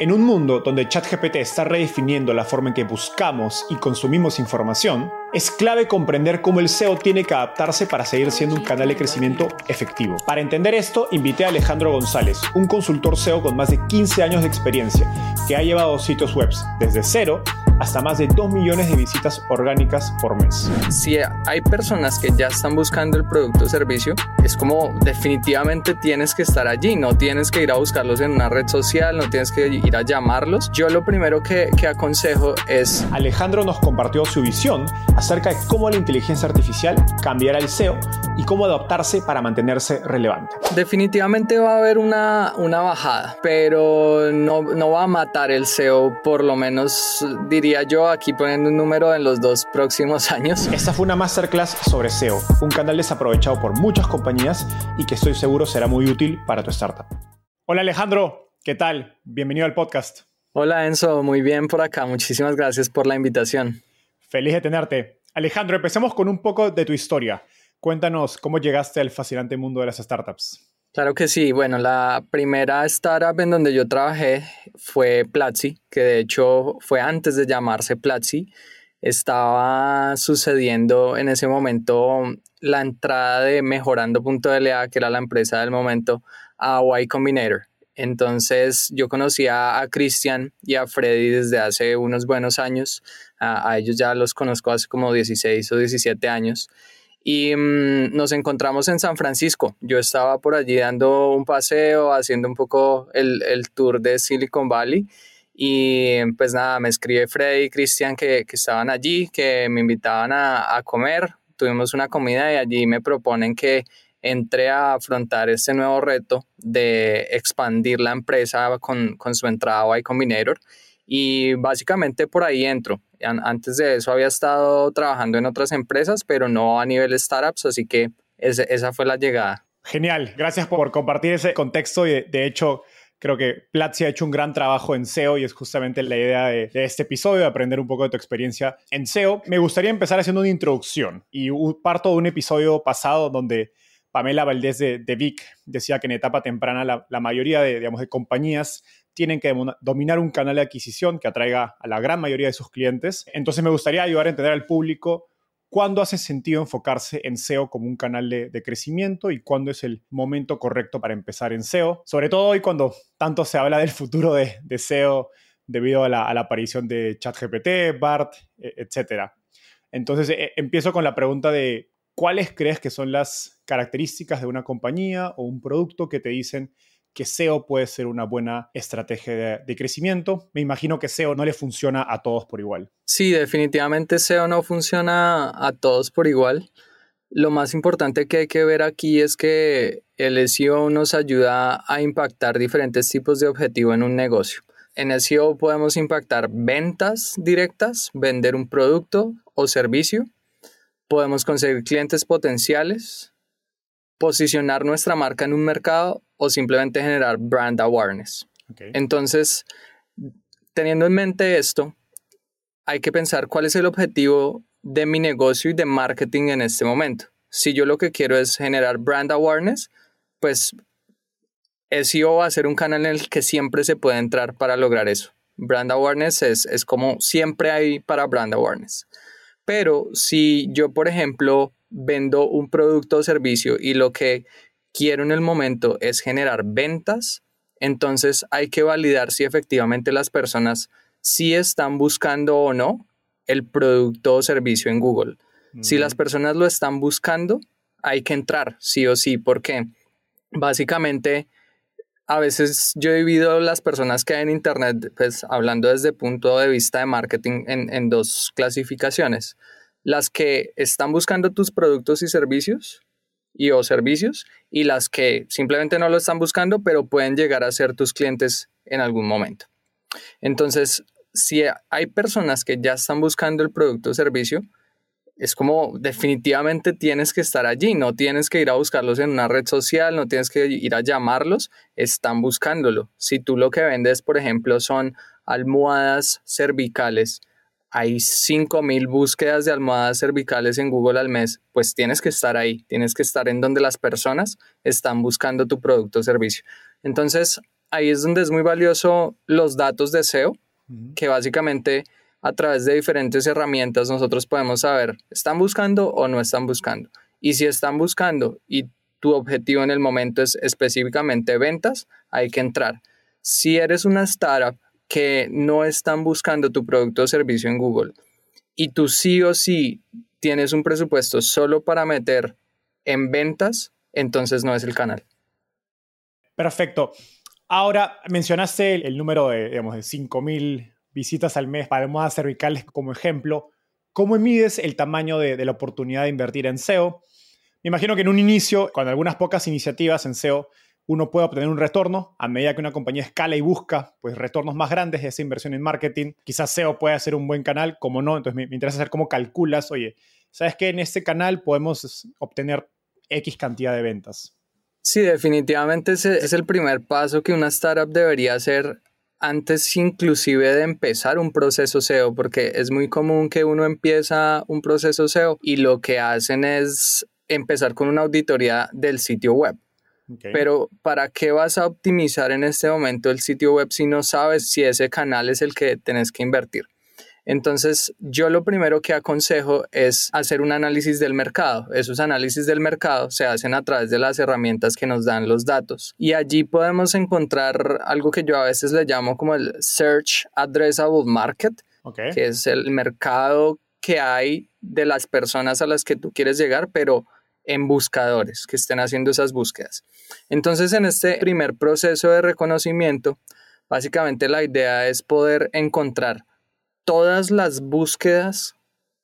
En un mundo donde ChatGPT está redefiniendo la forma en que buscamos y consumimos información, es clave comprender cómo el SEO tiene que adaptarse para seguir siendo un canal de crecimiento efectivo. Para entender esto, invité a Alejandro González, un consultor SEO con más de 15 años de experiencia, que ha llevado sitios web desde cero hasta más de 2 millones de visitas orgánicas por mes. Si hay personas que ya están buscando el producto o servicio, es como definitivamente tienes que estar allí, no tienes que ir a buscarlos en una red social, no tienes que ir a llamarlos. Yo lo primero que, que aconsejo es... Alejandro nos compartió su visión acerca de cómo la inteligencia artificial cambiará el SEO y cómo adaptarse para mantenerse relevante. Definitivamente va a haber una, una bajada, pero no, no va a matar el SEO, por lo menos diría yo aquí poniendo un número en los dos próximos años. Esta fue una masterclass sobre SEO, un canal desaprovechado por muchas compañías y que estoy seguro será muy útil para tu startup. Hola Alejandro, ¿qué tal? Bienvenido al podcast. Hola Enzo, muy bien por acá. Muchísimas gracias por la invitación. Feliz de tenerte. Alejandro, empecemos con un poco de tu historia. Cuéntanos cómo llegaste al fascinante mundo de las startups. Claro que sí. Bueno, la primera startup en donde yo trabajé fue Platzi, que de hecho fue antes de llamarse Platzi. Estaba sucediendo en ese momento la entrada de Mejorando.la, que era la empresa del momento, a Y Combinator. Entonces yo conocía a Cristian y a Freddy desde hace unos buenos años. A, ellos ya los conozco hace como 16 o 17 años y mm, nos encontramos en San Francisco. Yo estaba por allí dando un paseo, haciendo un poco el, el tour de Silicon Valley y pues nada, me escribe Freddy y Cristian que, que, estaban allí, que me invitaban a, a, comer. Tuvimos una comida y allí me proponen que entre a afrontar este nuevo reto de expandir la empresa con, con su entrada a Y Combinator. Y básicamente por ahí entro. Antes de eso había estado trabajando en otras empresas, pero no a nivel startups, así que esa fue la llegada. Genial, gracias por compartir ese contexto y de hecho creo que Platzi ha hecho un gran trabajo en SEO y es justamente la idea de, este episodio, de aprender un poco de tu experiencia en SEO. Me gustaría empezar haciendo una introducción y parto de un episodio pasado donde Pamela Valdés de, de Vic decía que en etapa temprana la, la mayoría de, digamos, de compañías tienen que dominar un canal de adquisición que atraiga a la gran mayoría de sus clientes. Entonces me gustaría ayudar a entender al público cuándo hace sentido enfocarse en SEO como un canal de, crecimiento y cuándo es el momento correcto para empezar en SEO. Sobre todo hoy cuando tanto se habla del futuro de, SEO debido a la, aparición de ChatGPT, BART, etc. Entonces eh, empiezo con la pregunta de cuáles crees que son las características de una compañía o un producto que te dicen que SEO puede ser una buena estrategia de, crecimiento. Me imagino que SEO no le funciona a todos por igual. Sí, definitivamente SEO no funciona a todos por igual. Lo más importante que hay que ver aquí es que el SEO nos ayuda a impactar diferentes tipos de objetivos en un negocio. En SEO podemos impactar ventas directas, vender un producto o servicio. Podemos conseguir clientes potenciales, posicionar nuestra marca en un mercado o simplemente generar brand awareness. Okay. Entonces, teniendo en mente esto, hay que pensar cuál es el objetivo de mi negocio y de marketing en este momento. Si yo lo que quiero es generar brand awareness, pues SEO va a ser un canal en el que siempre se puede entrar para lograr eso. Brand awareness es, es como siempre hay para brand awareness. Pero si yo, por ejemplo, vendo un producto o servicio y lo que quiero en el momento es generar ventas, entonces hay que validar si efectivamente las personas sí están buscando o no el producto o servicio en Google. Si las personas lo están buscando, hay que entrar, sí o sí, porque básicamente a veces yo he dividido las personas que hay en Internet, pues hablando desde el punto de vista de marketing, en, en dos clasificaciones. Las que están buscando tus productos y servicios y o servicios y las que simplemente no lo están buscando, pero pueden llegar a ser tus clientes en algún momento. Entonces, si hay personas que ya están buscando el producto o servicio, es como definitivamente tienes que estar allí, no tienes que ir a buscarlos en una red social, no tienes que ir a llamarlos, están buscándolo. Si tú lo que vendes, por ejemplo, son almohadas cervicales, hay 5.000 búsquedas de almohadas cervicales en Google al mes, pues tienes que estar ahí, tienes que estar en donde las personas están buscando tu producto o servicio. Entonces, ahí es donde es muy valioso los datos de SEO, que básicamente a través de diferentes herramientas nosotros podemos saber, ¿están buscando o no están buscando? Y si están buscando y tu objetivo en el momento es específicamente ventas, hay que entrar. Si eres una startup que no están buscando tu producto o servicio en Google y tú sí o sí tienes un presupuesto solo para meter en ventas, entonces no es el canal. Perfecto. Ahora mencionaste el, número de, digamos, de 5.000 visitas al mes para almohadas cervicales como ejemplo. ¿Cómo mides el tamaño de, la oportunidad de invertir en SEO? Me imagino que en un inicio, con algunas pocas iniciativas en SEO, uno puede obtener un retorno a medida que una compañía escala y busca pues, retornos más grandes de esa inversión en marketing. Quizás SEO puede ser un buen canal, como no. Entonces me, me interesa saber cómo calculas, oye, ¿sabes que en este canal podemos obtener X cantidad de ventas? Sí, definitivamente ese es el primer paso que una startup debería hacer antes inclusive de empezar un proceso SEO, porque es muy común que uno empieza un proceso SEO y lo que hacen es empezar con una auditoría del sitio web. Pero ¿para qué vas a optimizar en este momento el sitio web si no sabes si ese canal es el que tenés que invertir? Entonces, yo lo primero que aconsejo es hacer un análisis del mercado. Esos análisis del mercado se hacen a través de las herramientas que nos dan los datos. Y allí podemos encontrar algo que yo a veces le llamo como el Search Addressable Market, que es el mercado que hay de las personas a las que tú quieres llegar, pero en buscadores que estén haciendo esas búsquedas. Entonces, en este primer proceso de reconocimiento, básicamente la idea es poder encontrar todas las búsquedas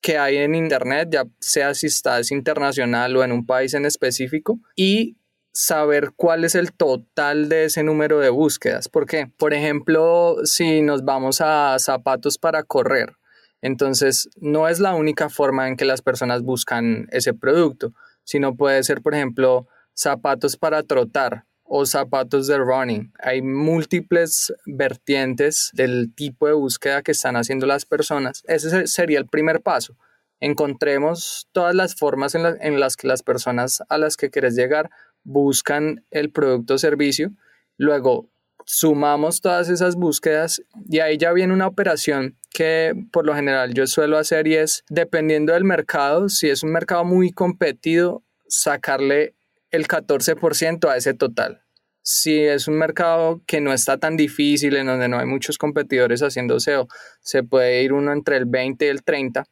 que hay en Internet, ya sea si estás internacional o en un país en específico, y saber cuál es el total de ese número de búsquedas. Porque, por ejemplo, si nos vamos a zapatos para correr, entonces no es la única forma en que las personas buscan ese producto, sino puede ser, por ejemplo, zapatos para trotar o zapatos de running. Hay múltiples vertientes del tipo de búsqueda que están haciendo las personas. Ese sería el primer paso. Encontremos todas las formas en, las que las personas a las que quieres llegar buscan el producto o servicio. Luego, sumamos todas esas búsquedas y ahí ya viene una operación que por lo general yo suelo hacer y es, dependiendo del mercado, si es un mercado muy competido, sacarle el 14% a ese total. Si es un mercado que no está tan difícil, en donde no hay muchos competidores haciendo SEO, se puede ir uno entre el 20 y el 30,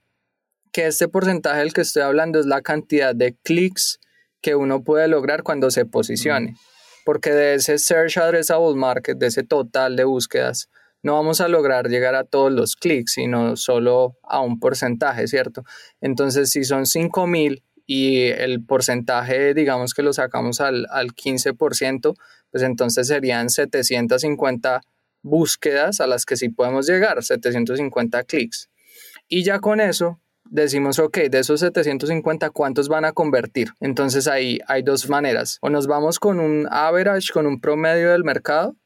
que este porcentaje del que estoy hablando es la cantidad de clics que uno puede lograr cuando se posicione. Porque de ese Search Addressable Market, de ese total de búsquedas, no vamos a lograr llegar a todos los clics, sino solo a un porcentaje, ¿cierto? Entonces, si son 5000 y el porcentaje, digamos que lo sacamos al, al 15%, pues entonces serían 750 búsquedas a las que sí podemos llegar, 750 clics. Y ya con eso decimos, ok, de esos 750, ¿cuántos van a convertir? Entonces ahí hay dos maneras. O nos vamos con un average, con un promedio del mercado,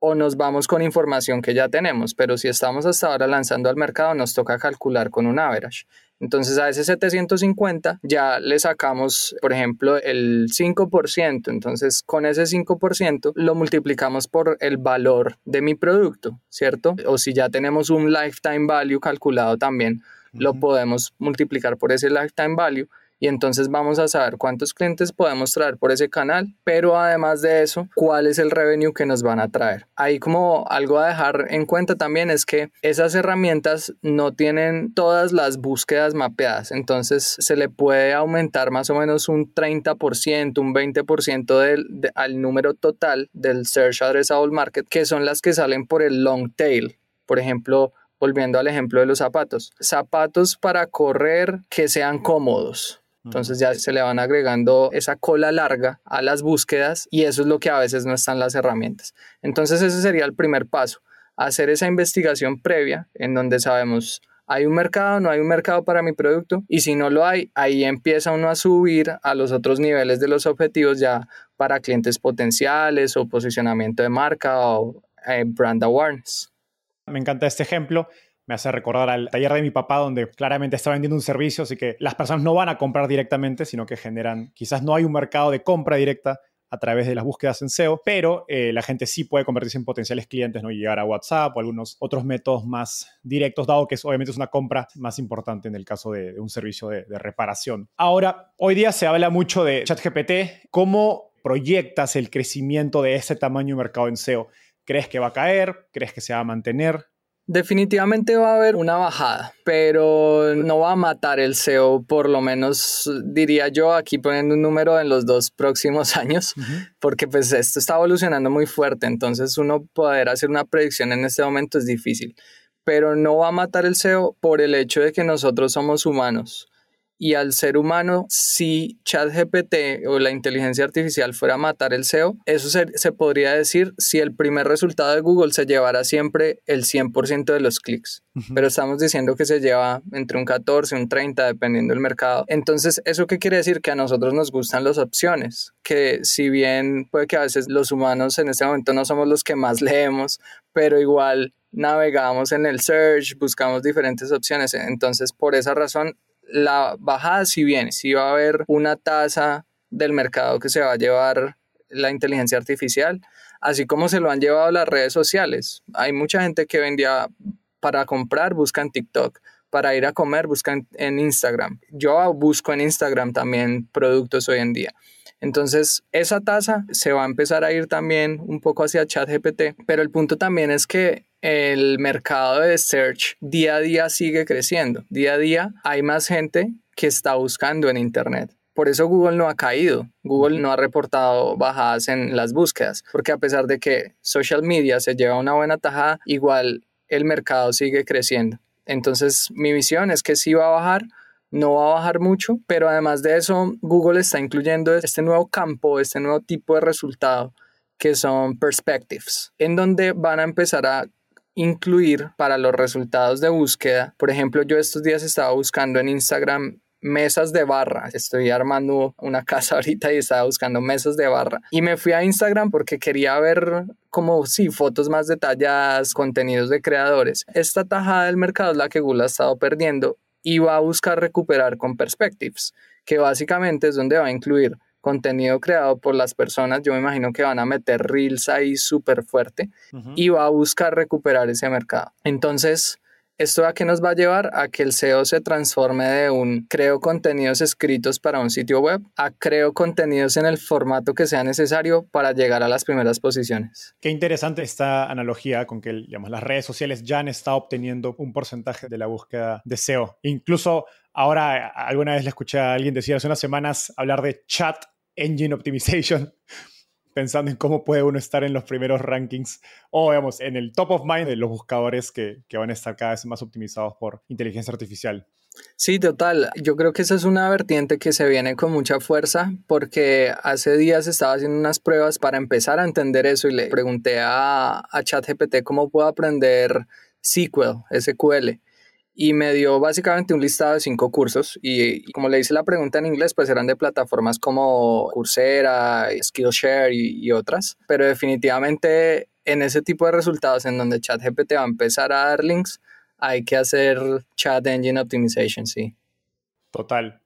o nos vamos con información que ya tenemos, pero si estamos hasta ahora lanzando al mercado nos toca calcular con un average. Entonces a ese 750 ya le sacamos, por ejemplo, el 5%. Entonces con ese 5% lo multiplicamos por el valor de mi producto, ¿cierto? O si ya tenemos un lifetime value calculado también, lo podemos multiplicar por ese lifetime value y entonces vamos a saber cuántos clientes podemos traer por ese canal, pero además de eso, cuál es el revenue que nos van a traer. Ahí como algo a dejar en cuenta también es que esas herramientas no tienen todas las búsquedas mapeadas, entonces se le puede aumentar más o menos un 30%, un 20% del, al número total del Search Addressable Market, que son las que salen por el long tail. Por ejemplo, volviendo al ejemplo de los zapatos. Zapatos para correr que sean cómodos. Entonces ya se le van agregando esa cola larga a las búsquedas y eso es lo que a veces no están las herramientas. Entonces ese sería el primer paso, hacer esa investigación previa en donde sabemos hay un mercado, no hay un mercado para mi producto y si no lo hay, ahí empieza uno a subir a los otros niveles de los objetivos ya para clientes potenciales o posicionamiento de marca o eh, brand awareness. Me encanta este ejemplo me hace recordar al taller de mi papá donde claramente está vendiendo un servicio, así que las personas no van a comprar directamente, sino que generan, quizás no hay un mercado de compra directa a través de las búsquedas en SEO, pero eh, la gente sí puede convertirse en potenciales clientes, ¿no? Y llegar a WhatsApp o algunos otros métodos más directos, dado que es, obviamente es una compra más importante en el caso de, un servicio de, de reparación. Ahora, hoy día se habla mucho de ChatGPT. ¿Cómo proyectas el crecimiento de ese tamaño de mercado en SEO? ¿Crees que va a caer? ¿Crees que se va a mantener? Definitivamente va a haber una bajada, pero no va a matar el SEO, por lo menos diría yo, aquí poniendo un número en los dos próximos años, porque pues esto está evolucionando muy fuerte, entonces uno poder hacer una predicción en este momento es difícil, pero no va a matar el SEO por el hecho de que nosotros somos humanos y al ser humano, si ChatGPT o la inteligencia artificial fuera a matar el SEO, eso se, podría decir si el primer resultado de Google se llevara siempre el 100% de los clics. Pero estamos diciendo que se lleva entre un 14, un 30, dependiendo del mercado. Entonces, ¿eso qué quiere decir? Que a nosotros nos gustan las opciones, que si bien puede que a veces los humanos en este momento no somos los que más leemos, pero igual navegamos en el search, buscamos diferentes opciones. Entonces, por esa razón, la bajada si viene, si va a haber una tasa del mercado que se va a llevar la inteligencia artificial, así como se lo han llevado las redes sociales. Hay mucha gente que vendía para comprar, busca en TikTok, para ir a comer, busca en, Instagram. Yo busco en Instagram también productos hoy en día. Entonces, esa tasa se va a empezar a ir también un poco hacia ChatGPT, pero el punto también es que el mercado de search día a día sigue creciendo. Día a día hay más gente que está buscando en Internet. Por eso Google no ha caído. Google no ha reportado bajadas en las búsquedas, porque a pesar de que social media se lleva una buena tajada, igual el mercado sigue creciendo. Entonces, mi visión es que sí va a bajar, no va a bajar mucho, pero además de eso, Google está incluyendo este nuevo campo, este nuevo tipo de resultado que son perspectives, en donde van a empezar a incluir para los resultados de búsqueda. Por ejemplo, yo estos días estaba buscando en Instagram mesas de barra. Estoy armando una casa ahorita y estaba buscando mesas de barra. Y me fui a Instagram porque quería ver como, sí, fotos más detalladas, contenidos de creadores. Esta tajada del mercado es la que Google ha estado perdiendo y va a buscar recuperar con Perspectives, que básicamente es donde va a incluir contenido creado por las personas, yo me imagino que van a meter reels ahí súper fuerte y va a buscar recuperar ese mercado. Entonces, ¿esto a qué nos va a llevar? A que el SEO se transforme de un creo contenidos escritos para un sitio web a creo contenidos en el formato que sea necesario para llegar a las primeras posiciones. Qué interesante esta analogía con que digamos, las redes sociales ya han estado obteniendo un porcentaje de la búsqueda de SEO. Incluso ahora, alguna vez le escuché a alguien decir hace unas semanas hablar de chat engine optimization, pensando en cómo puede uno estar en los primeros rankings o, digamos, en el top of mind de los buscadores que, que van a estar cada vez más optimizados por inteligencia artificial. Sí, total. Yo creo que esa es una vertiente que se viene con mucha fuerza porque hace días estaba haciendo unas pruebas para empezar a entender eso y le pregunté a, a ChatGPT cómo puedo aprender SQL, SQL y me dio básicamente un listado de cinco cursos y, como le hice la pregunta en inglés, pues eran de plataformas como Coursera, Skillshare y, y otras, pero definitivamente en ese tipo de resultados en donde ChatGPT va a empezar a dar links, hay que hacer Chat Engine Optimization, sí. Total.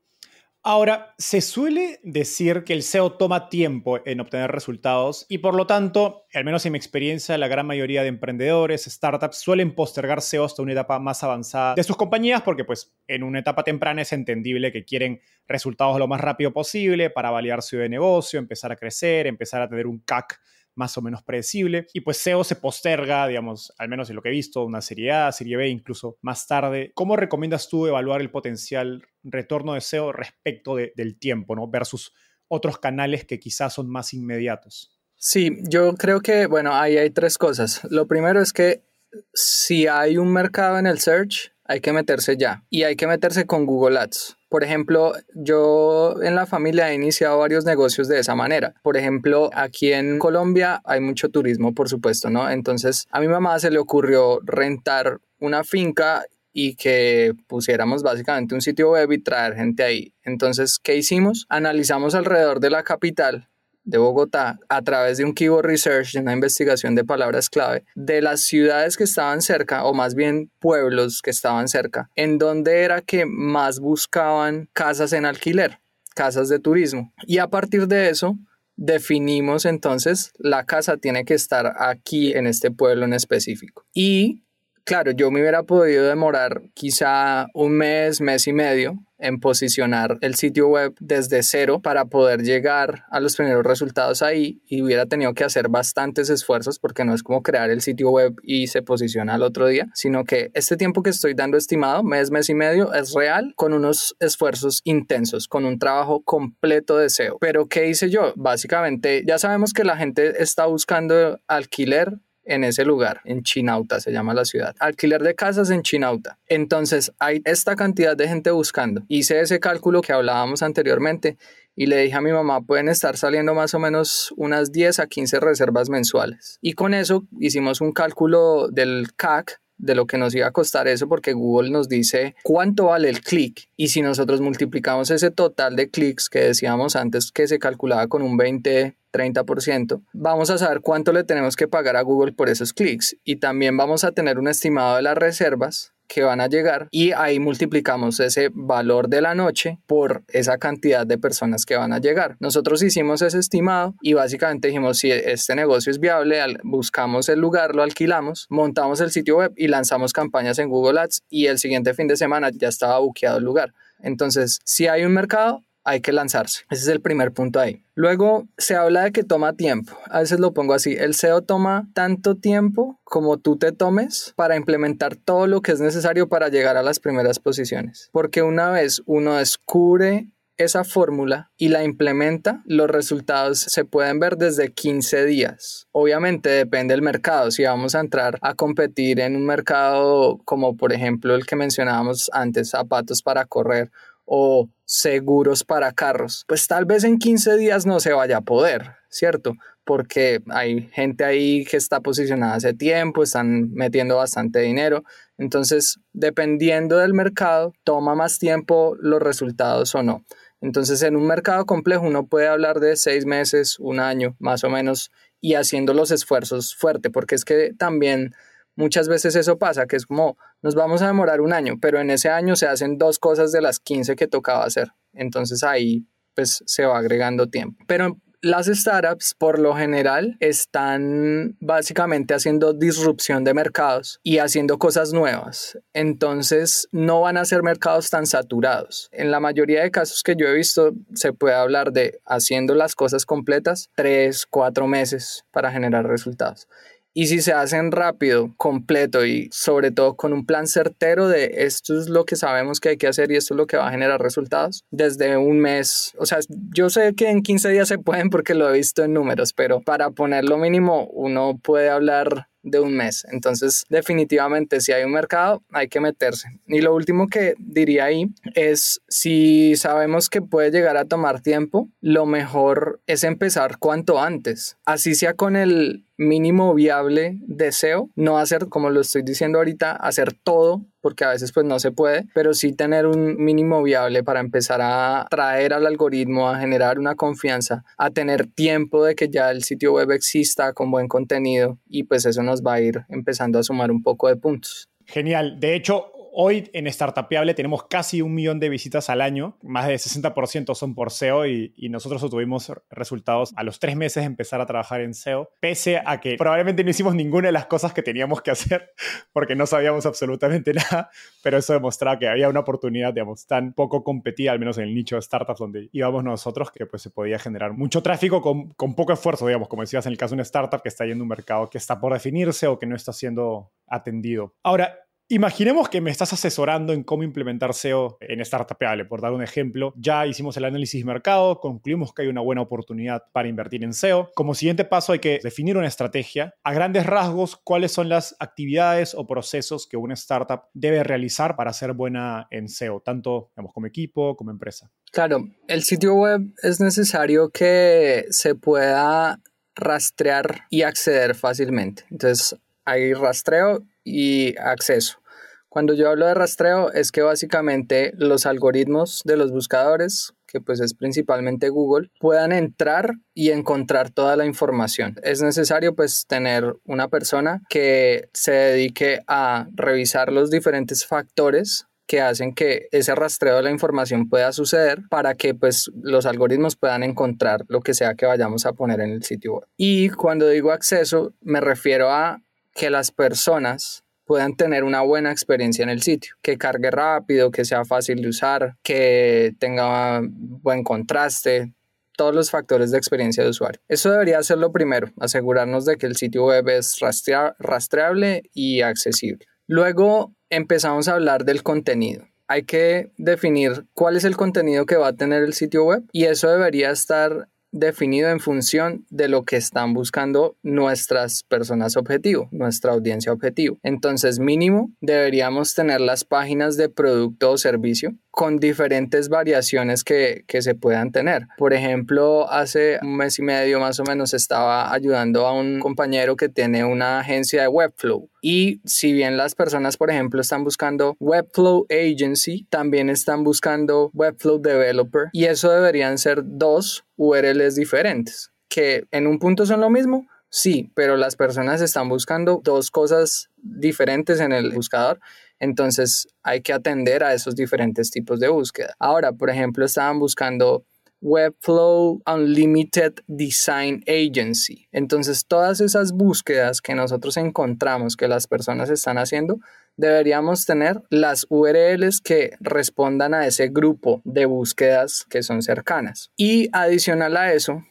Ahora, se suele decir que el SEO toma tiempo en obtener resultados y por lo tanto, al menos en mi experiencia, la gran mayoría de emprendedores, startups suelen postergar SEO hasta una etapa más avanzada de sus compañías porque pues en una etapa temprana es entendible que quieren resultados lo más rápido posible para validar su de negocio, empezar a crecer, empezar a tener un CAC más o menos predecible. Y pues SEO se posterga, digamos, al menos en lo que he visto, una serie A, serie B, incluso más tarde. ¿Cómo recomiendas tú evaluar el potencial retorno de SEO respecto del tiempo, ¿no? Versus otros canales que quizás son más inmediatos. Sí, yo creo que, bueno, ahí hay tres cosas. Lo primero es que si hay un mercado en el search, hay que meterse ya y hay que meterse con Google Ads. Por ejemplo, yo en la familia he iniciado varios negocios de esa manera. Por ejemplo, aquí en Colombia hay mucho turismo, por supuesto, ¿no? Entonces, a mi mamá se le ocurrió rentar una finca y que pusiéramos básicamente un sitio web y traer gente ahí. Entonces, ¿qué hicimos? Analizamos alrededor de la capital de Bogotá a través de un keyword research, de una investigación de palabras clave, de las ciudades que estaban cerca, o más bien pueblos que estaban cerca, en donde era que más buscaban casas en alquiler, casas de turismo. Y a partir de eso, definimos entonces la casa tiene que estar aquí en este pueblo en específico. Y claro, yo me hubiera podido demorar quizá un mes, mes y medio en posicionar el sitio web desde cero para poder llegar a los primeros resultados ahí y hubiera tenido que hacer bastantes esfuerzos porque no es como crear el sitio web y se posiciona al otro día, sino que este tiempo que estoy dando estimado, mes, mes y medio, es real con unos esfuerzos intensos, con un trabajo completo de SEO. Pero ¿qué hice yo? Básicamente ya sabemos que la gente está buscando alquiler en ese lugar, en Chinauta se llama la ciudad. Alquiler de casas en Chinauta. Entonces hay esta cantidad de gente buscando. Hice ese cálculo que hablábamos anteriormente y le dije a mi mamá, pueden estar saliendo más o menos unas 10 a 15 reservas mensuales. Y con eso hicimos un cálculo del CAC de lo que nos iba a costar eso porque Google nos dice cuánto vale el clic. Y si nosotros multiplicamos ese total de clics que decíamos antes que se calculaba con un 20 30%, vamos a saber cuánto le tenemos que pagar a Google por esos clics. Y también vamos a tener un estimado de las reservas que van a llegar y ahí multiplicamos ese valor de la noche por esa cantidad de personas que van a llegar. Nosotros hicimos ese estimado y básicamente dijimos si este negocio es viable, buscamos el lugar, lo alquilamos, montamos el sitio web y lanzamos campañas en Google Ads y el siguiente fin de semana ya estaba buqueado el lugar. Entonces, si hay un mercado, hay que lanzarse. Ese es el primer punto ahí. Luego se habla de que toma tiempo. A veces lo pongo así. El SEO toma tanto tiempo como tú te tomes para implementar todo lo que es necesario para llegar a las primeras posiciones. Porque una vez uno descubre esa fórmula y la implementa, los resultados se pueden ver desde 15 días. Obviamente depende del mercado. Si vamos a entrar a competir en un mercado como por ejemplo el que mencionábamos antes, zapatos para correr o seguros para carros, pues tal vez en 15 días no se vaya a poder, ¿cierto? Porque hay gente ahí que está posicionada hace tiempo, están metiendo bastante dinero. Entonces, dependiendo del mercado, toma más tiempo los resultados o no. Entonces, en un mercado complejo uno puede hablar de seis meses, un año, más o menos, y haciendo los esfuerzos fuerte, porque es que también muchas veces eso pasa, que es como nos vamos a demorar un año, pero en ese año se hacen dos cosas de las 15 que tocaba hacer. Entonces ahí pues se va agregando tiempo. Pero las startups por lo general están básicamente haciendo disrupción de mercados y haciendo cosas nuevas. Entonces no van a ser mercados tan saturados. En la mayoría de casos que yo he visto se puede hablar de haciendo las cosas completas tres, cuatro meses para generar resultados. Y si se hacen rápido, completo y sobre todo con un plan certero de esto es lo que sabemos que hay que hacer y esto es lo que va a generar resultados, desde un mes, o sea, yo sé que en 15 días se pueden porque lo he visto en números, pero para ponerlo mínimo uno puede hablar de un mes. Entonces, definitivamente, si hay un mercado, hay que meterse. Y lo último que diría ahí es, si sabemos que puede llegar a tomar tiempo, lo mejor es empezar cuanto antes. Así sea con el mínimo viable de SEO, no hacer como lo estoy diciendo ahorita, hacer todo porque a veces pues no se puede, pero sí tener un mínimo viable para empezar a traer al algoritmo, a generar una confianza, a tener tiempo de que ya el sitio web exista con buen contenido y pues eso nos va a ir empezando a sumar un poco de puntos. Genial. De hecho, Hoy en Startupiable tenemos casi un millón de visitas al año, más de 60% son por SEO y, nosotros obtuvimos resultados a los tres meses de empezar a trabajar en SEO, pese a que probablemente no hicimos ninguna de las cosas que teníamos que hacer porque no sabíamos absolutamente nada, pero eso demostraba que había una oportunidad, digamos, tan poco competida, al menos en el nicho de startups donde íbamos nosotros, que pues se podía generar mucho tráfico con, con poco esfuerzo, digamos, como decías en el caso de una startup que está yendo a un mercado que está por definirse o que no está siendo atendido. Ahora, Imaginemos que me estás asesorando en cómo implementar SEO en Startupable, por dar un ejemplo. Ya hicimos el análisis mercado, concluimos que hay una buena oportunidad para invertir en SEO. Como siguiente paso hay que definir una estrategia. A grandes rasgos, ¿cuáles son las actividades o procesos que una startup debe realizar para ser buena en SEO, tanto como equipo como empresa? Claro, el sitio web es necesario que se pueda rastrear y acceder fácilmente. Entonces, hay rastreo y acceso. Cuando yo hablo de rastreo es que básicamente los algoritmos de los buscadores, que pues es principalmente Google, puedan entrar y encontrar toda la información. Es necesario pues tener una persona que se dedique a revisar los diferentes factores que hacen que ese rastreo de la información pueda suceder para que pues los algoritmos puedan encontrar lo que sea que vayamos a poner en el sitio web. Y cuando digo acceso me refiero a que las personas puedan tener una buena experiencia en el sitio, que cargue rápido, que sea fácil de usar, que tenga buen contraste, todos los factores de experiencia de usuario. Eso debería ser lo primero, asegurarnos de que el sitio web es rastreable y accesible. Luego empezamos a hablar del contenido. Hay que definir cuál es el contenido que va a tener el sitio web y eso debería estar definido en función de lo que están buscando nuestras personas objetivo, nuestra audiencia objetivo. Entonces, mínimo, deberíamos tener las páginas de producto o servicio con diferentes variaciones que, que, se puedan tener. Por ejemplo, hace un mes y medio más o menos estaba ayudando a un compañero que tiene una agencia de Webflow. Y si bien las personas, por ejemplo, están buscando Webflow Agency, también están buscando Webflow Developer. Y eso deberían ser dos URLs diferentes, que en un punto son lo mismo, Sí, pero las personas están buscando dos cosas diferentes en el buscador, entonces hay que atender a esos diferentes tipos de búsqueda. Ahora, por ejemplo, estaban buscando Webflow Unlimited Design Agency. Entonces, todas esas búsquedas que nosotros encontramos que las personas están haciendo, deberíamos tener las URLs que respondan a ese grupo de búsquedas que son cercanas. Y adicional a eso,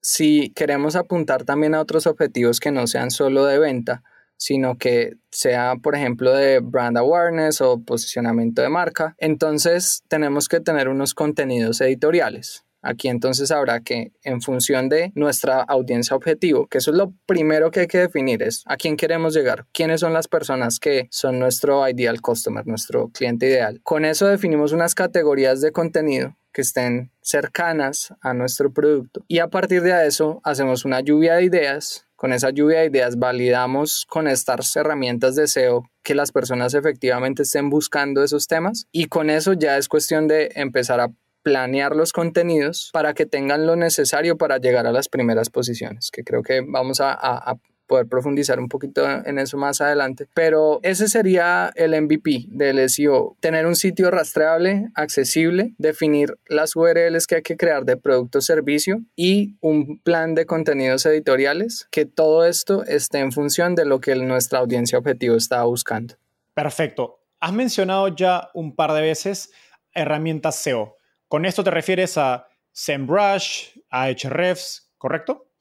si queremos apuntar también a otros objetivos que no sean solo de venta, sino que sea, por ejemplo, de brand awareness o posicionamiento de marca, entonces tenemos que tener unos contenidos editoriales. Aquí entonces habrá que, en función de nuestra audiencia objetivo, que eso es lo primero que hay que definir, es a quién queremos llegar, quiénes son las personas que son nuestro ideal customer, nuestro cliente ideal. Con eso definimos unas categorías de contenido que estén cercanas a nuestro producto. Y a partir de eso hacemos una lluvia de ideas. Con esa lluvia de ideas validamos con estas herramientas de SEO que las personas efectivamente estén buscando esos temas. Y con eso ya es cuestión de empezar a planear los contenidos para que tengan lo necesario para llegar a las primeras posiciones, que creo que vamos a, a, poder profundizar un poquito en eso más adelante. Pero ese sería el MVP del SEO, tener un sitio rastreable, accesible, definir las URLs que hay que crear de producto o servicio y un plan de contenidos editoriales, que todo esto esté en función de lo que nuestra audiencia objetivo está buscando. Perfecto. Has mencionado ya un par de veces herramientas SEO. Con esto te refieres a SEMrush, a Ahrefs, ¿correcto?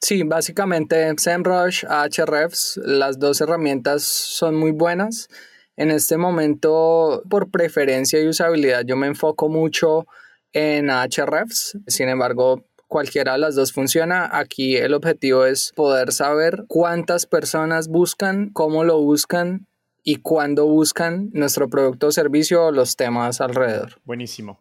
Sí, básicamente SEMrush, Ahrefs, las dos herramientas son muy buenas. En este momento, por preferencia y usabilidad, yo me enfoco mucho en Ahrefs. Sin embargo, cualquiera de las dos funciona. Aquí el objetivo es poder saber cuántas personas buscan, cómo lo buscan y cuándo buscan nuestro producto o servicio o los temas alrededor. Buenísimo.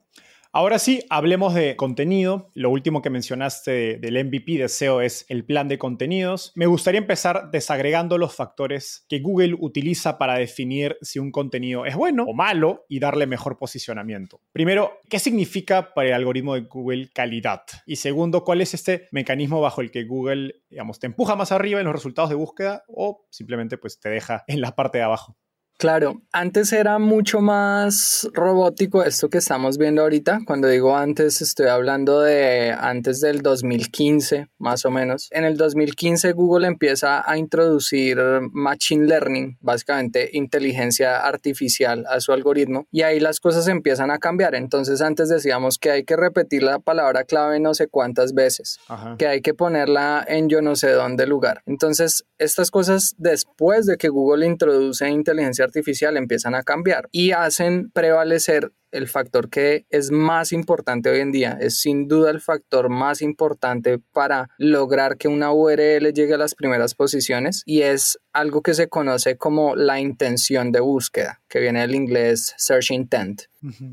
Ahora sí, hablemos de contenido. Lo último que mencionaste del MVP de SEO es el plan de contenidos. Me gustaría empezar desagregando los factores que Google utiliza para definir si un contenido es bueno o malo y darle mejor posicionamiento. Primero, ¿qué significa para el algoritmo de Google calidad? Y segundo, ¿cuál es este mecanismo bajo el que Google, te empuja más arriba en los resultados de búsqueda o simplemente pues te deja en la parte de abajo? Claro, antes era mucho más robótico esto que estamos viendo ahorita. Cuando digo antes, estoy hablando de antes del 2015, más o menos. En el 2015 Google empieza a introducir Machine Learning, básicamente inteligencia artificial a su algoritmo, y ahí las cosas empiezan a cambiar. Entonces antes decíamos que hay que repetir la palabra clave no sé cuántas veces, que hay que ponerla en yo no sé dónde lugar. Entonces estas cosas después de que Google introduce inteligencia artificial empiezan a cambiar y hacen prevalecer el factor que es más importante hoy en día, es sin duda el factor más importante para lograr que una URL llegue a las primeras posiciones y es algo que se conoce como la intención de búsqueda, que viene del inglés search intent.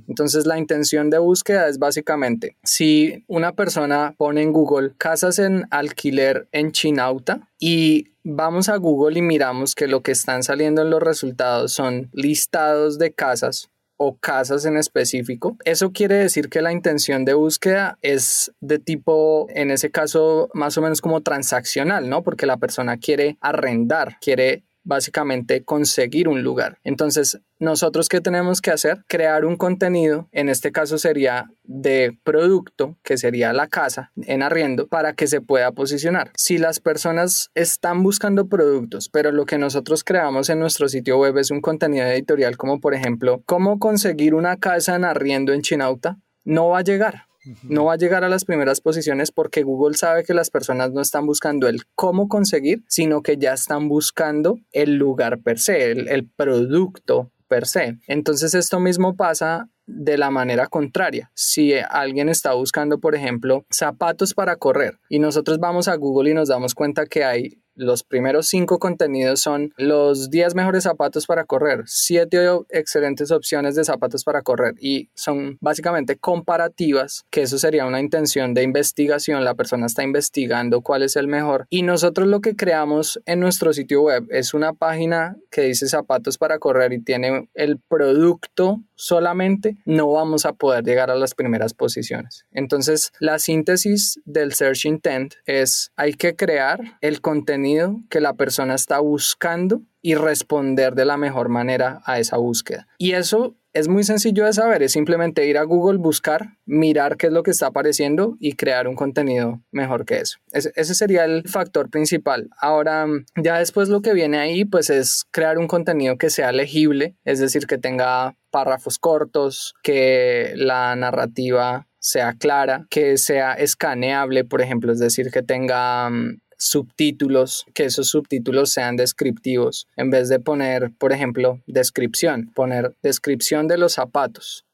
Entonces la intención de búsqueda es básicamente si una persona pone en Google casas en alquiler en Chinauta y vamos a Google y miramos que lo que están saliendo en los resultados son listados de casas o casas en específico. Eso quiere decir que la intención de búsqueda es de tipo, en ese caso, más o menos como transaccional, ¿no? Porque la persona quiere arrendar, quiere básicamente conseguir un lugar. Entonces, nosotros qué tenemos que hacer? Crear un contenido, en este caso sería de producto, que sería la casa en arriendo, para que se pueda posicionar. Si las personas están buscando productos, pero lo que nosotros creamos en nuestro sitio web es un contenido editorial como por ejemplo, cómo conseguir una casa en arriendo en Chinauta, no va a llegar no va a llegar a las primeras posiciones porque Google sabe que las personas no están buscando el cómo conseguir, sino que ya están buscando el lugar per se, el, producto per se. Entonces esto mismo pasa de la manera contraria. Si alguien está buscando, por ejemplo, zapatos para correr y nosotros vamos a Google y nos damos cuenta que hay los primeros cinco contenidos son los 10 mejores zapatos para correr, 7 excelentes opciones de zapatos para correr y son básicamente comparativas, que eso sería una intención de investigación, la persona está investigando cuál es el mejor y nosotros lo que creamos en nuestro sitio web es una página que dice zapatos para correr y tiene el producto solamente, no vamos a poder llegar a las primeras posiciones. Entonces, la síntesis del search intent es hay que crear el contenido que la persona está buscando y responder de la mejor manera a esa búsqueda. Y eso es muy sencillo de saber, es simplemente ir a Google, buscar, mirar qué es lo que está apareciendo y crear un contenido mejor que eso. Ese, sería el factor principal. Ahora, ya después lo que viene ahí, pues es crear un contenido que sea legible, es decir, que tenga párrafos cortos, que la narrativa sea clara, que sea escaneable, por ejemplo, es decir, que tenga mm, subtítulos, que esos subtítulos sean descriptivos, en vez de poner, por ejemplo, descripción, poner descripción de los zapatos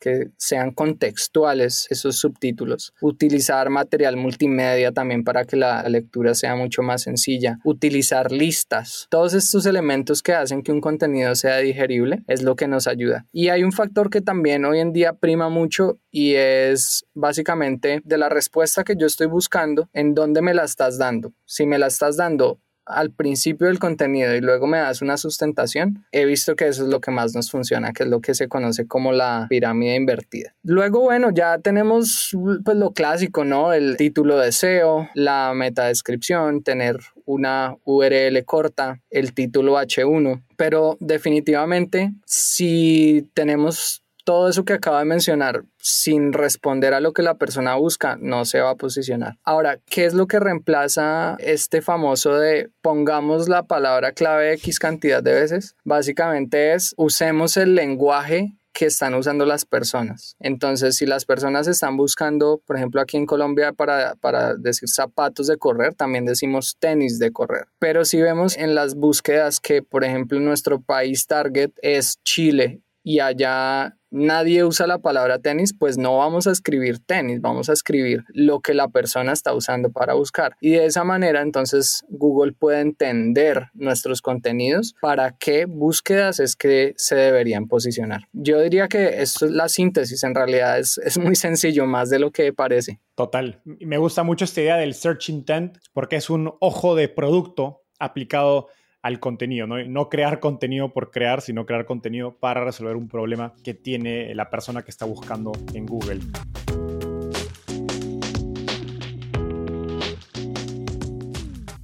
que sean contextuales esos subtítulos. Utilizar material multimedia también para que la lectura sea mucho más sencilla. Utilizar listas. Todos estos elementos que hacen que un contenido sea digerible es lo que nos ayuda. Y hay un factor que también hoy en día prima mucho y es básicamente de la respuesta que yo estoy buscando, en dónde me la estás dando. Si me la estás dando al principio del contenido y luego me das una sustentación, he visto que eso es lo que más nos funciona, que es lo que se conoce como la pirámide invertida. Luego, bueno, ya tenemos pues lo clásico, ¿no? El título de SEO, la metadescripción, tener una URL corta, el título H1, pero definitivamente si tenemos todo eso que acabo de mencionar sin responder a lo que la persona busca, no se va a posicionar. Ahora, ¿qué es lo que reemplaza este famoso de pongamos la palabra clave X cantidad de veces? Básicamente es usemos el lenguaje que están usando las personas. Entonces, si las personas están buscando, por ejemplo, aquí en Colombia para, para decir zapatos de correr, también decimos tenis de correr. Pero si vemos en las búsquedas que, por ejemplo, nuestro país target es Chile y allá nadie usa la palabra tenis, pues no vamos a escribir tenis, vamos a escribir lo que la persona está usando para buscar. Y de esa manera entonces Google puede entender nuestros contenidos para qué búsquedas es que se deberían posicionar. Yo diría que esto es la síntesis, en realidad es, es muy sencillo, más de lo que parece. Total. Me gusta mucho esta idea del search intent porque es un ojo de producto aplicado al contenido, ¿no? crear contenido por crear, sino crear contenido para resolver un problema que tiene la persona que está buscando en Google.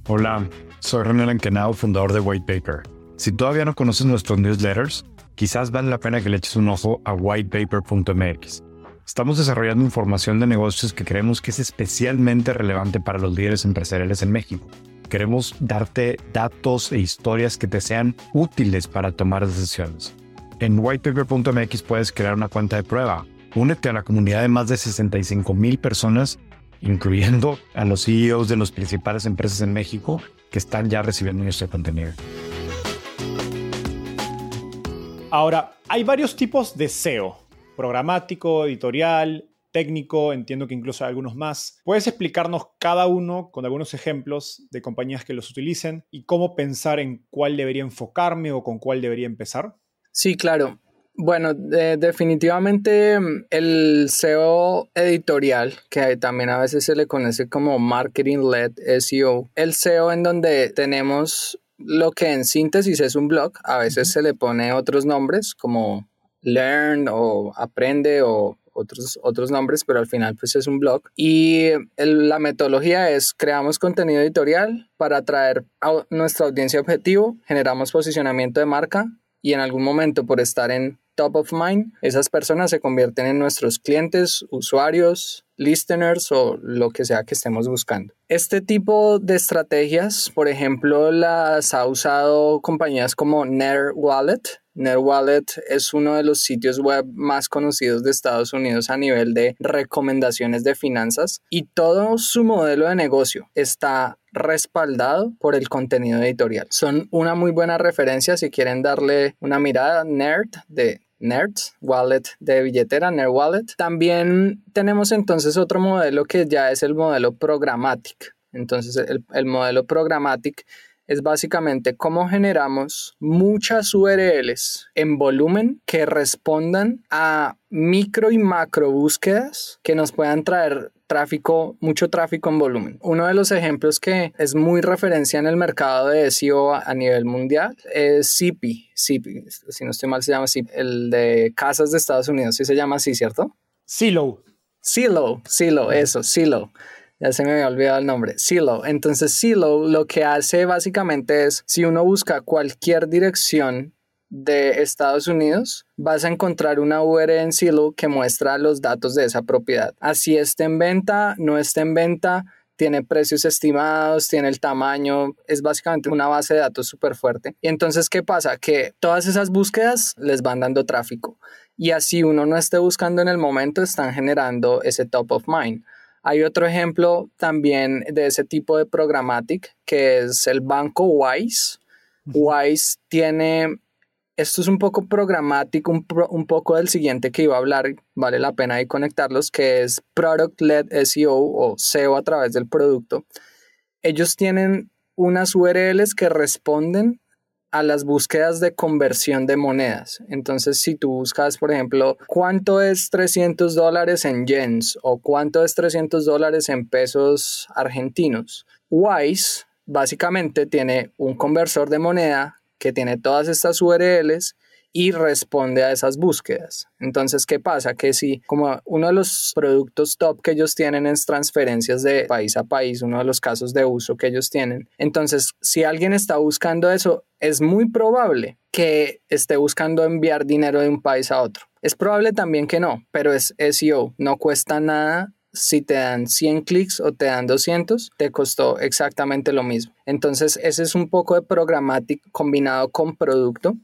Hola, soy René Lankenau, fundador de White Paper. Si todavía no conoces nuestros newsletters, quizás vale la pena que le eches un ojo a whitepaper.mx. Estamos desarrollando información de negocios que creemos que es especialmente relevante para los líderes empresariales en México. Queremos darte datos e historias que te sean útiles para tomar decisiones. En whitepaper.mx puedes crear una cuenta de prueba. Únete a la comunidad de más de 65 mil personas, incluyendo a los CEOs de las principales empresas en México que están ya recibiendo nuestro contenido. Ahora, hay varios tipos de SEO, programático, editorial, técnico, entiendo que incluso hay algunos más. ¿Puedes explicarnos cada uno con algunos ejemplos de compañías que los utilicen y cómo pensar en cuál debería enfocarme o con cuál debería empezar? Sí, claro. Bueno, definitivamente mm, el SEO editorial, que también a veces se le conoce como Marketing-Led SEO, el SEO en donde tenemos lo que en síntesis es un blog, a veces se le pone otros nombres como Learn o Aprende o otros, otros nombres, pero al final pues es un blog. Y la metodología es creamos contenido editorial para atraer a nuestra audiencia objetivo, generamos posicionamiento de marca y en algún momento por estar en top of mind, esas personas se convierten en nuestros clientes, usuarios, listeners o lo que sea que estemos buscando. Este tipo de estrategias, por ejemplo, las ha usado compañías como NerdWallet. NerdWallet es uno de los sitios web más conocidos de Estados Unidos a nivel de recomendaciones de finanzas y todo su modelo de negocio está respaldado por el contenido editorial. Son una muy buena referencia si quieren darle una mirada nerd de Nerds, wallet de billetera, Nerd Wallet. También tenemos entonces otro modelo que ya es el modelo Programmatic. Entonces el, el modelo Programmatic es básicamente cómo generamos muchas URLs en volumen que respondan a micro y macro búsquedas que nos puedan traer tráfico, mucho tráfico en volumen. Uno de los ejemplos que es muy referencia en el mercado de SEO a nivel mundial es CP. CP, si no estoy mal se llama CP, el de casas de Estados Unidos, sí se llama así, ¿cierto? Silo. Silo, Silo, eso, Silo ya se me había olvidado el nombre, Silo. Entonces Silo lo que hace básicamente es, si uno busca cualquier dirección de Estados Unidos, vas a encontrar una URL en Silo que muestra los datos de esa propiedad. Así esté en venta, no esté en venta, tiene precios estimados, tiene el tamaño, es básicamente una base de datos súper fuerte. Y entonces, ¿qué pasa? Que todas esas búsquedas les van dando tráfico. Y así uno no esté buscando en el momento, están generando ese top of mind. Hay otro ejemplo también de ese tipo de programmatic que es el banco Wise. Wise tiene, esto es un poco programático, un, poco del siguiente que iba a hablar, vale la pena ahí conectarlos, que es Product Led SEO o SEO a través del producto. Ellos tienen unas URLs que responden a las búsquedas de conversión de monedas. Entonces, si tú buscas, por ejemplo, cuánto es 300 dólares en yens o cuánto es 300 dólares en pesos argentinos, Wise básicamente tiene un conversor de moneda que tiene todas estas URLs y responde a esas búsquedas. Entonces, ¿qué pasa? Que si como uno de los productos top que ellos tienen es transferencias de país a país, uno de los casos de uso que ellos tienen, entonces si alguien está buscando eso, es muy probable que esté buscando enviar dinero de un país a otro. Es probable también que no, pero es SEO, no cuesta nada si te dan 100 clics o te dan 200, te costó exactamente lo mismo. Entonces, ese es un poco de programático combinado con producto.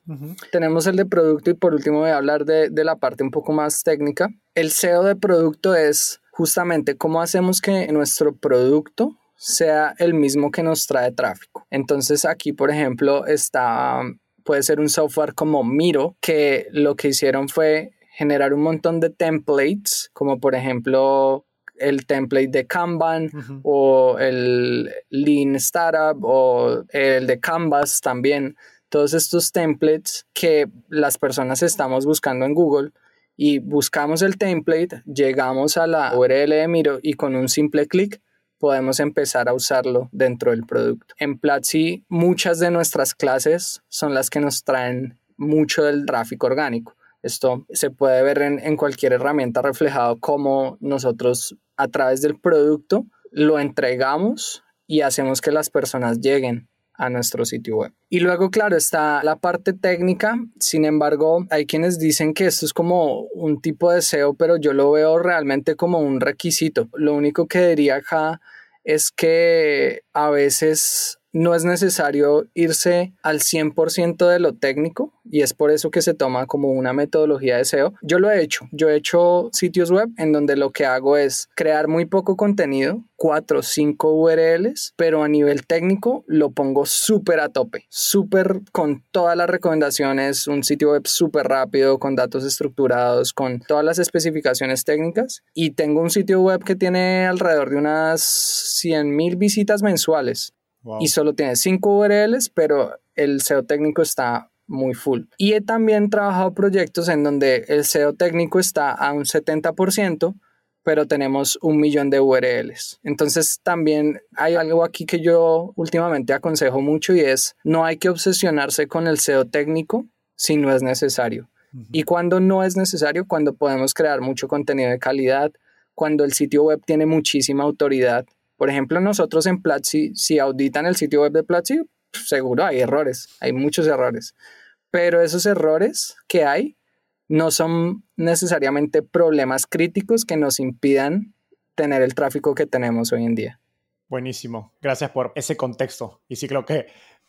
Tenemos el de producto y por último voy a hablar de, de la parte un poco más técnica. El SEO de producto es justamente cómo hacemos que nuestro producto sea el mismo que nos trae tráfico. Entonces, aquí, por ejemplo, está puede ser un software como Miro, que lo que hicieron fue generar un montón de templates, como por ejemplo el template de Kanban o el Lean Startup o el de Canvas también. Todos estos templates que las personas estamos buscando en Google y buscamos el template, llegamos a la URL de Miro y con un simple clic podemos empezar a usarlo dentro del producto. En Platzi muchas de nuestras clases son las que nos traen mucho del tráfico orgánico. Esto se puede ver en, cualquier herramienta reflejado como nosotros a través del producto lo entregamos y hacemos que las personas lleguen a nuestro sitio web. Y luego, claro, está la parte técnica. Sin embargo, hay quienes dicen que esto es como un tipo de SEO, pero yo lo veo realmente como un requisito. Lo único que diría acá es que a veces no es necesario irse al 100% de lo técnico y es por eso que se toma como una metodología de SEO. Yo lo he hecho, yo he hecho sitios web en donde lo que hago es crear muy poco contenido, 4 o 5 URLs, pero a nivel técnico lo pongo súper a tope, súper con todas las recomendaciones, un sitio web súper rápido, con datos estructurados, con todas las especificaciones técnicas. Y tengo un sitio web que tiene alrededor de unas 100 mil visitas mensuales y solo tiene 5 URLs, pero el SEO técnico está muy full. Y he también trabajado proyectos en donde el SEO técnico está a un 70%, pero tenemos un millón de URLs. Entonces también hay algo aquí que yo últimamente aconsejo mucho y es no hay que obsesionarse con el SEO técnico si no es necesario. Y cuando no es necesario, cuando podemos crear mucho contenido de calidad, cuando el sitio web tiene muchísima autoridad por ejemplo, nosotros en Platzi, si auditan el sitio web de Platzi, seguro hay errores, hay muchos errores. Pero esos errores que hay no son necesariamente problemas críticos que nos impidan tener el tráfico que tenemos hoy en día. Buenísimo. Gracias por ese contexto. Y sí creo que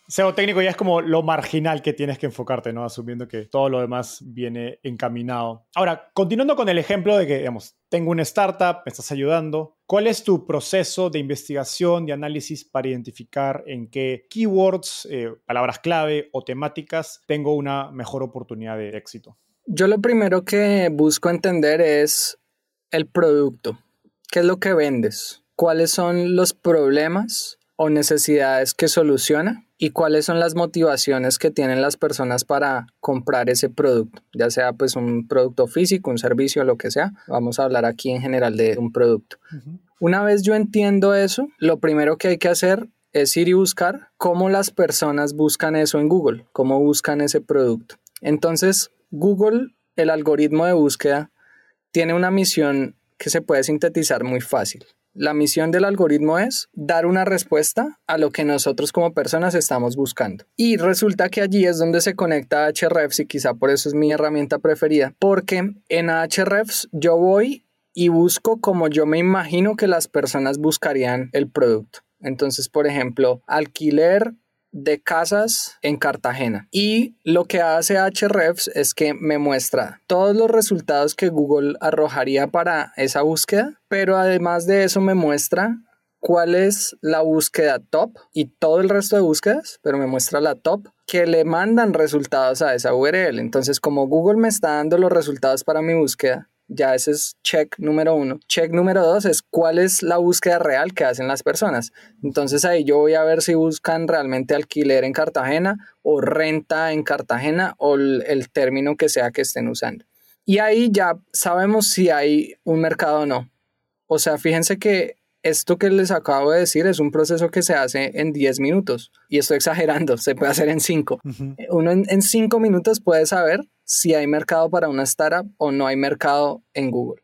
SEO técnico ya es como lo marginal que tienes que enfocarte, ¿no? Asumiendo que todo lo demás viene encaminado. Ahora, continuando con el ejemplo de que, digamos, tengo una startup, me estás ayudando. ¿Cuál es tu proceso de investigación, de análisis para identificar en qué keywords, eh, palabras clave o temáticas tengo una mejor oportunidad de éxito? Yo lo primero que busco entender es el producto. ¿Qué es lo que vendes? ¿Cuáles son los problemas o necesidades que soluciona? Y cuáles son las motivaciones que tienen las personas para comprar ese producto, ya sea pues un producto físico, un servicio, lo que sea. Vamos a hablar aquí en general de un producto. Una vez yo entiendo eso, lo primero que hay que hacer es ir y buscar cómo las personas buscan eso en Google, cómo buscan ese producto. Entonces, Google, el algoritmo de búsqueda, tiene una misión que se puede sintetizar muy fácil. La misión del algoritmo es dar una respuesta a lo que nosotros como personas estamos buscando. Y resulta que allí es donde se conecta Ahrefs y quizá por eso es mi herramienta preferida, porque en Ahrefs yo voy y busco como yo me imagino que las personas buscarían el producto. Entonces, por ejemplo, alquiler de casas en Cartagena. Y lo que hace Hrefs es que me muestra todos los resultados que Google arrojaría para esa búsqueda, pero además de eso me muestra cuál es la búsqueda top y todo el resto de búsquedas, pero me muestra la top que le mandan resultados a esa URL. Entonces, como Google me está dando los resultados para mi búsqueda, ya ese es check número uno. Check número dos es cuál es la búsqueda real que hacen las personas. Entonces ahí yo voy a ver si buscan realmente alquiler en Cartagena o renta en Cartagena o el, término que sea que estén usando. Y ahí ya sabemos si hay un mercado o no. O sea, fíjense que esto que les acabo de decir es un proceso que se hace en 10 minutos. Y estoy exagerando, se puede hacer en 5. Uno en 5 minutos puede saber si hay mercado para una startup o no hay mercado en Google.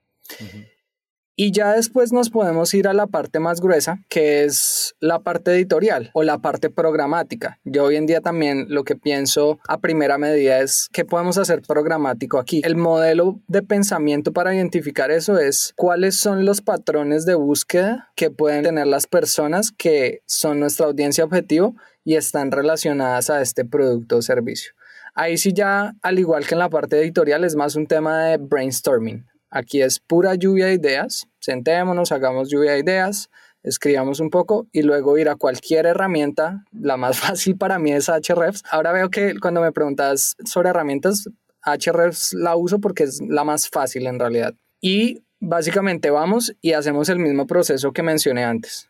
Y ya después nos podemos ir a la parte más gruesa, que es la parte editorial o la parte programática. Yo hoy en día también lo que pienso a primera medida es qué podemos hacer programático aquí. El modelo de pensamiento para identificar eso es cuáles son los patrones de búsqueda que pueden tener las personas que son nuestra audiencia objetivo y están relacionadas a este producto o servicio. Ahí sí ya, al igual que en la parte editorial, es más un tema de brainstorming. Aquí es pura lluvia de ideas. Sentémonos, hagamos lluvia de ideas, escribamos un poco y luego ir a cualquier herramienta. La más fácil para mí es Ahrefs. Ahora veo que cuando me preguntas sobre herramientas, Ahrefs la uso porque es la más fácil en realidad. Y básicamente vamos y hacemos el mismo proceso que mencioné antes.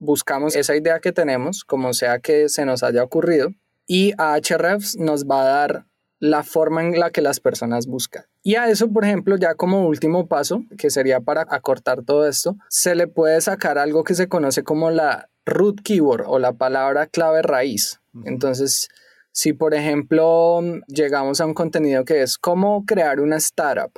Buscamos esa idea que tenemos, como sea que se nos haya ocurrido, y Ahrefs nos va a dar la forma en la que las personas buscan. Y a eso, por ejemplo, ya como último paso, que sería para acortar todo esto, se le puede sacar algo que se conoce como la root keyword o la palabra clave raíz. Entonces, si por ejemplo llegamos a un contenido que es cómo crear una startup,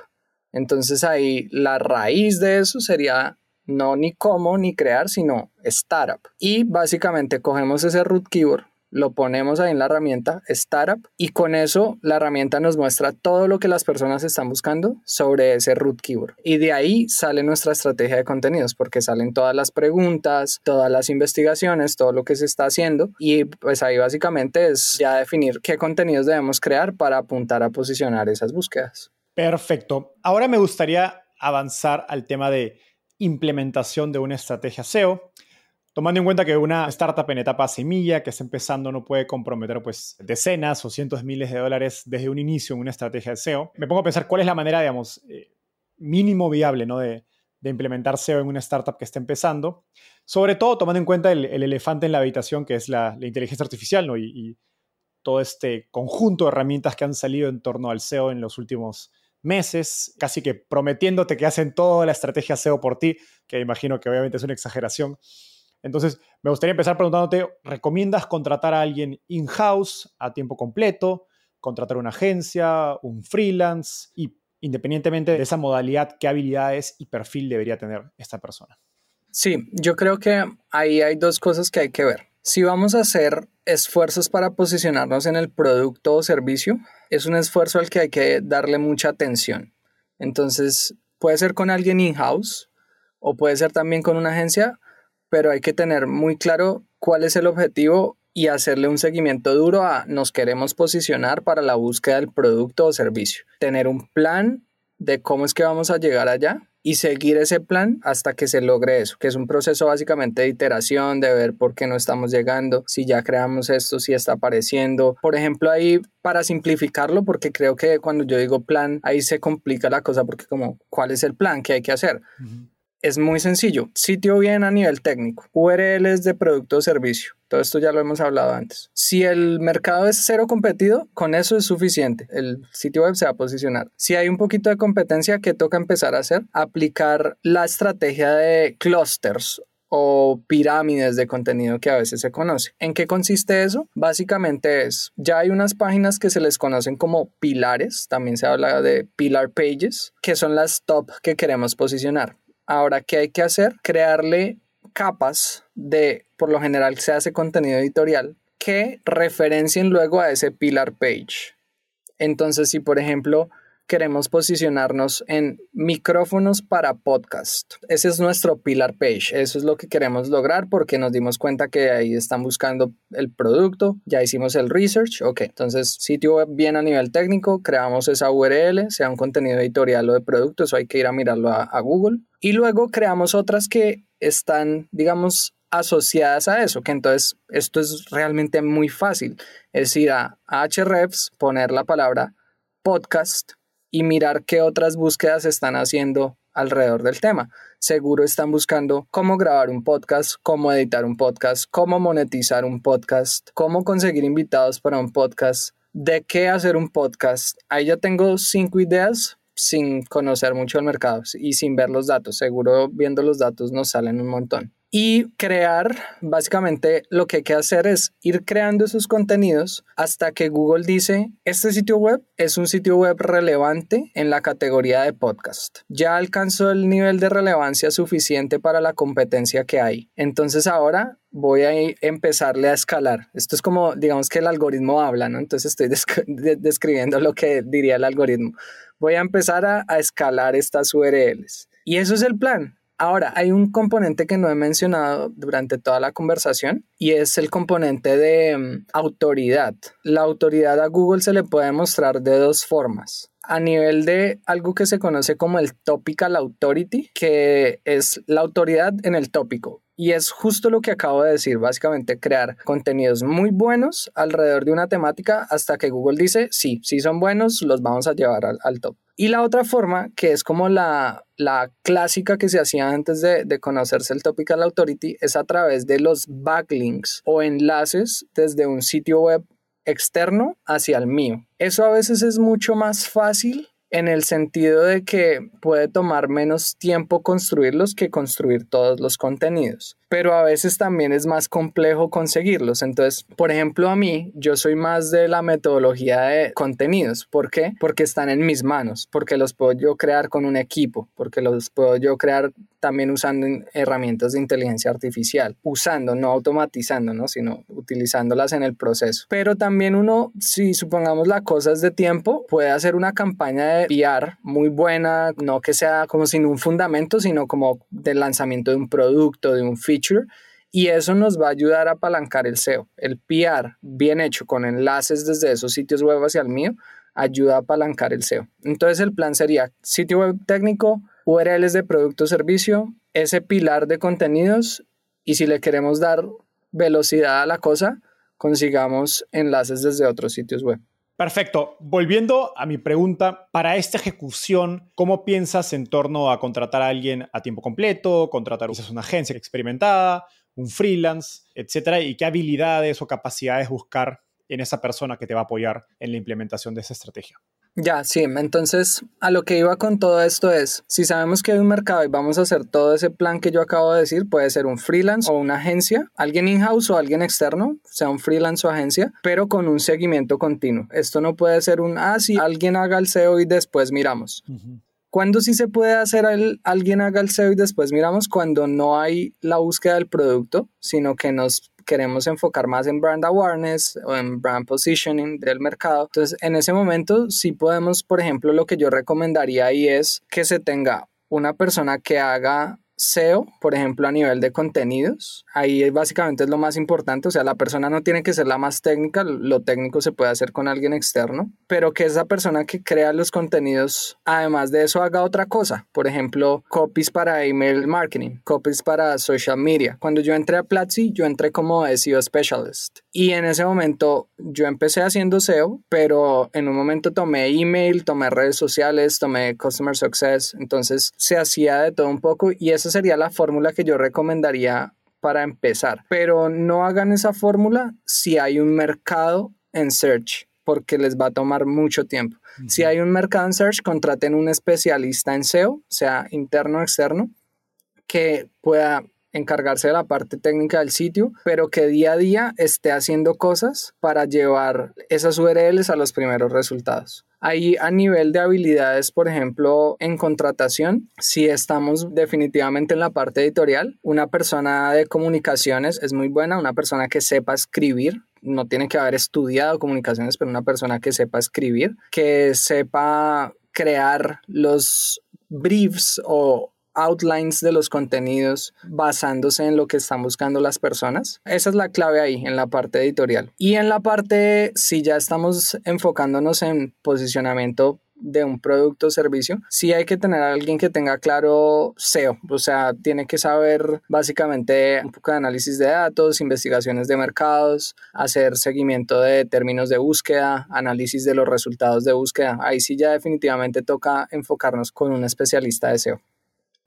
entonces ahí la raíz de eso sería no ni cómo ni crear, sino startup. Y básicamente cogemos ese root keyword, lo ponemos ahí en la herramienta Startup y con eso la herramienta nos muestra todo lo que las personas están buscando sobre ese root keyword. Y de ahí sale nuestra estrategia de contenidos porque salen todas las preguntas, todas las investigaciones, todo lo que se está haciendo y pues ahí básicamente es ya definir qué contenidos debemos crear para apuntar a posicionar esas búsquedas. Perfecto. Ahora me gustaría avanzar al tema de implementación de una estrategia SEO. Tomando en cuenta que una startup en etapa semilla que está empezando no puede comprometer pues decenas o cientos de miles de dólares desde un inicio en una estrategia de SEO, me pongo a pensar cuál es la manera, digamos, eh, mínimo viable ¿no? de, implementar SEO en una startup que está empezando, sobre todo tomando en cuenta el, elefante en la habitación que es la, inteligencia artificial ¿no? y, y, todo este conjunto de herramientas que han salido en torno al SEO en los últimos meses, casi que prometiéndote que hacen toda la estrategia SEO por ti, que imagino que obviamente es una exageración. Entonces, me gustaría empezar preguntándote, ¿recomiendas contratar a alguien in-house a tiempo completo, contratar una agencia, un freelance y independientemente de esa modalidad, qué habilidades y perfil debería tener esta persona? Sí, yo creo que ahí hay dos cosas que hay que ver. Si vamos a hacer esfuerzos para posicionarnos en el producto o servicio, es un esfuerzo al que hay que darle mucha atención. Entonces, puede ser con alguien in-house o puede ser también con una agencia pero hay que tener muy claro cuál es el objetivo y hacerle un seguimiento duro a nos queremos posicionar para la búsqueda del producto o servicio. Tener un plan de cómo es que vamos a llegar allá y seguir ese plan hasta que se logre eso, que es un proceso básicamente de iteración, de ver por qué no estamos llegando, si ya creamos esto, si está apareciendo. Por ejemplo, ahí para simplificarlo, porque creo que cuando yo digo plan, ahí se complica la cosa, porque como, ¿cuál es el plan que hay que hacer? Es muy sencillo. Sitio bien a nivel técnico. URLs de producto o servicio. Todo esto ya lo hemos hablado antes. Si el mercado es cero competido, con eso es suficiente. El sitio web se va a posicionar. Si hay un poquito de competencia, ¿qué toca empezar a hacer? Aplicar la estrategia de clusters o pirámides de contenido que a veces se conoce. ¿En qué consiste eso? Básicamente es, ya hay unas páginas que se les conocen como pilares, también se habla de pilar pages, que son las top que queremos posicionar. Ahora, ¿qué hay que hacer? Crearle capas de, por lo general se hace contenido editorial, que referencien luego a ese pilar page. Entonces, si por ejemplo queremos posicionarnos en micrófonos para podcast. Ese es nuestro pillar page. Eso es lo que queremos lograr porque nos dimos cuenta que ahí están buscando el producto. Ya hicimos el research. Ok, entonces sitio bien a nivel técnico. Creamos esa URL, sea un contenido editorial o de producto. Eso hay que ir a mirarlo a, Google. Y luego creamos otras que están, digamos, asociadas a eso, que entonces esto es realmente muy fácil. Es ir a Ahrefs, poner la palabra podcast y mirar qué otras búsquedas están haciendo alrededor del tema. Seguro están buscando cómo grabar un podcast, cómo editar un podcast, cómo monetizar un podcast, cómo conseguir invitados para un podcast, de qué hacer un podcast. Ahí ya tengo cinco ideas sin conocer mucho el mercado y sin ver los datos. Seguro viendo los datos nos salen un montón y crear, básicamente lo que hay que hacer es ir creando esos contenidos hasta que Google dice, este sitio web es un sitio web relevante en la categoría de podcast. Ya alcanzó el nivel de relevancia suficiente para la competencia que hay. Entonces ahora voy a empezarle a escalar. Esto es como, digamos que el algoritmo habla, ¿no? Entonces estoy describiendo lo que diría el algoritmo. Voy a empezar a, a escalar estas URLs. Y eso es el plan. Ahora, hay un componente que no he mencionado durante toda la conversación y es el componente de mm, autoridad. La autoridad a Google se le puede mostrar de dos formas. A nivel de algo que se conoce como el topical authority, que es la autoridad en el tópico. Y es justo lo que acabo de decir, básicamente crear contenidos muy buenos alrededor de una temática hasta que Google dice, sí, sí son buenos, los vamos a llevar al, top. Y la otra forma, que es como la, la clásica que se hacía antes de, de, conocerse el Topical Authority, es a través de los backlinks o enlaces desde un sitio web externo hacia el mío. Eso a veces es mucho más fácil en el sentido de que puede tomar menos tiempo construirlos que construir todos los contenidos pero a veces también es más complejo conseguirlos. Entonces, por ejemplo, a mí, yo soy más de la metodología de contenidos. ¿Por qué? Porque están en mis manos, porque los puedo yo crear con un equipo, porque los puedo yo crear también usando herramientas de inteligencia artificial, usando, no automatizando, ¿no? sino utilizándolas en el proceso. Pero también uno, si supongamos la cosa es de tiempo, puede hacer una campaña de PR muy buena, no que sea como sin un fundamento, sino como del lanzamiento de un producto, de un feature y eso nos va a ayudar a apalancar el SEO. El PR bien hecho con enlaces desde esos sitios web hacia el mío ayuda a apalancar el SEO. Entonces el plan sería sitio web técnico, URLs de producto o servicio, ese pilar de contenidos y si le queremos dar velocidad a la cosa, consigamos enlaces desde otros sitios web. Perfecto. Volviendo a mi pregunta, para esta ejecución, ¿cómo piensas en torno a contratar a alguien a tiempo completo, contratar quizás una agencia experimentada, un freelance, etcétera? ¿Y qué habilidades o capacidades buscar en esa persona que te va a apoyar en la implementación de esa estrategia? Ya, sí, entonces a lo que iba con todo esto es, si sabemos que hay un mercado y vamos a hacer todo ese plan que yo acabo de decir, puede ser un freelance o una agencia, alguien in-house o alguien externo, sea un freelance o agencia, pero con un seguimiento continuo. Esto no puede ser un, ah, sí, alguien haga el SEO y después miramos. ¿Cuándo sí se puede hacer el, alguien haga el SEO y después miramos? Cuando no hay la búsqueda del producto, sino que nos queremos enfocar más en brand awareness o en brand positioning del mercado. Entonces, en ese momento sí podemos, por ejemplo, lo que yo recomendaría ahí es que se tenga una persona que haga SEO, por ejemplo, a nivel de contenidos. Ahí básicamente es lo más importante, o sea, la persona no tiene que ser la más técnica, lo técnico se puede hacer con alguien externo, pero que esa persona que crea los contenidos, además de eso, haga otra cosa. Por ejemplo, copies para email marketing, copies para social media. Cuando yo entré a Platzi, yo entré como SEO specialist y en ese momento yo empecé haciendo SEO, pero en un momento tomé email, tomé redes sociales, tomé customer success, entonces se hacía de todo un poco y esa sería la fórmula que yo recomendaría para empezar. Pero no hagan esa fórmula si hay un mercado en search, porque les va a tomar mucho tiempo. Si hay un mercado en search, contraten un especialista en SEO, sea interno o externo, que pueda encargarse de la parte técnica del sitio, pero que día a día esté haciendo cosas para llevar esas URLs a los primeros resultados. Ahí a nivel de habilidades, por ejemplo, en contratación, si estamos definitivamente en la parte editorial, una persona de comunicaciones es muy buena, una persona que sepa escribir, no tiene que haber estudiado comunicaciones, pero una persona que sepa escribir, que sepa crear los briefs o outlines de los contenidos basándose en lo que están buscando las personas. Esa es la clave ahí, en la parte editorial. Y en la parte, si ya estamos enfocándonos en posicionamiento de un producto o servicio, sí hay que tener a alguien que tenga claro SEO, o sea, tiene que saber básicamente un poco de análisis de datos, investigaciones de mercados, hacer seguimiento de términos de búsqueda, análisis de los resultados de búsqueda. Ahí sí ya definitivamente toca enfocarnos con un especialista de SEO.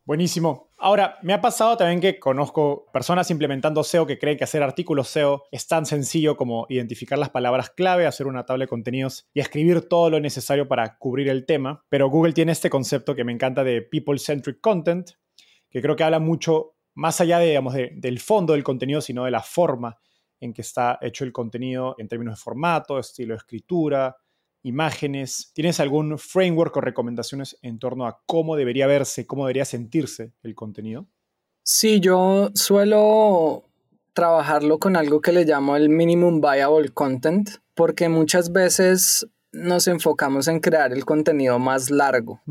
Buenísimo. Ahora, me ha pasado también que conozco personas implementando SEO que creen que hacer artículos SEO es tan sencillo como identificar las palabras clave, hacer una tabla de contenidos y escribir todo lo necesario para cubrir el tema. Pero Google tiene este concepto que me encanta de People-Centric Content, que creo que habla mucho más allá de, digamos, del fondo del contenido, sino de la forma en que está hecho el contenido en términos de formato, estilo de escritura, imágenes. ¿Tienes algún framework o recomendaciones en torno a cómo debería verse, cómo debería sentirse el contenido? Sí, yo suelo trabajarlo con algo que le llamo el minimum viable content, porque muchas veces nos enfocamos en crear el contenido más largo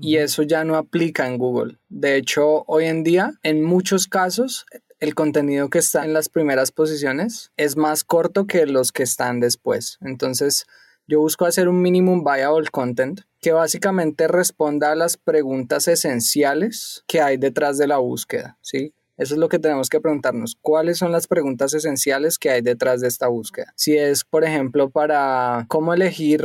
y eso ya no aplica en Google. De hecho, hoy en día, en muchos casos, el contenido que está en las primeras posiciones es más corto que los que están después. Entonces, yo busco hacer un minimum viable content que básicamente responda a las preguntas esenciales que hay detrás de la búsqueda, ¿sí? Eso es lo que tenemos que preguntarnos. ¿Cuáles son las preguntas esenciales que hay detrás de esta búsqueda? Si es, por ejemplo, para cómo elegir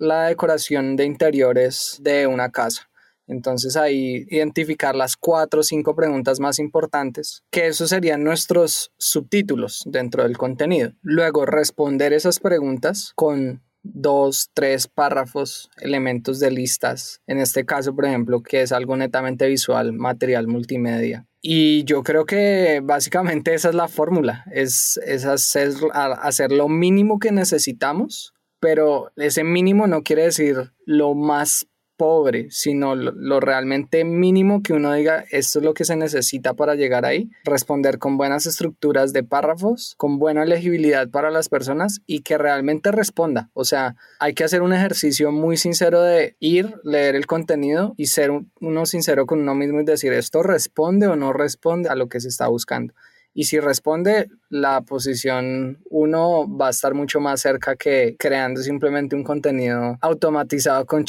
la decoración de interiores de una casa. Entonces ahí identificar las cuatro o cinco preguntas más importantes, que eso serían nuestros subtítulos dentro del contenido. Luego responder esas preguntas con dos, tres párrafos, elementos de listas. En este caso, por ejemplo, que es algo netamente visual, material multimedia. Y yo creo que básicamente esa es la fórmula, es, es hacer, hacer lo mínimo que necesitamos, pero ese mínimo no quiere decir lo más pobre, sino lo, realmente mínimo que uno diga, esto es lo que se necesita para llegar ahí, responder con buenas estructuras de párrafos, con buena legibilidad para las personas y que realmente responda. O sea, hay que hacer un ejercicio muy sincero de ir, leer el contenido y ser uno sincero con uno mismo y decir, esto responde o no responde a lo que se está buscando. Y si responde, la posición 1 va a estar mucho más cerca que creando simplemente un contenido automatizado con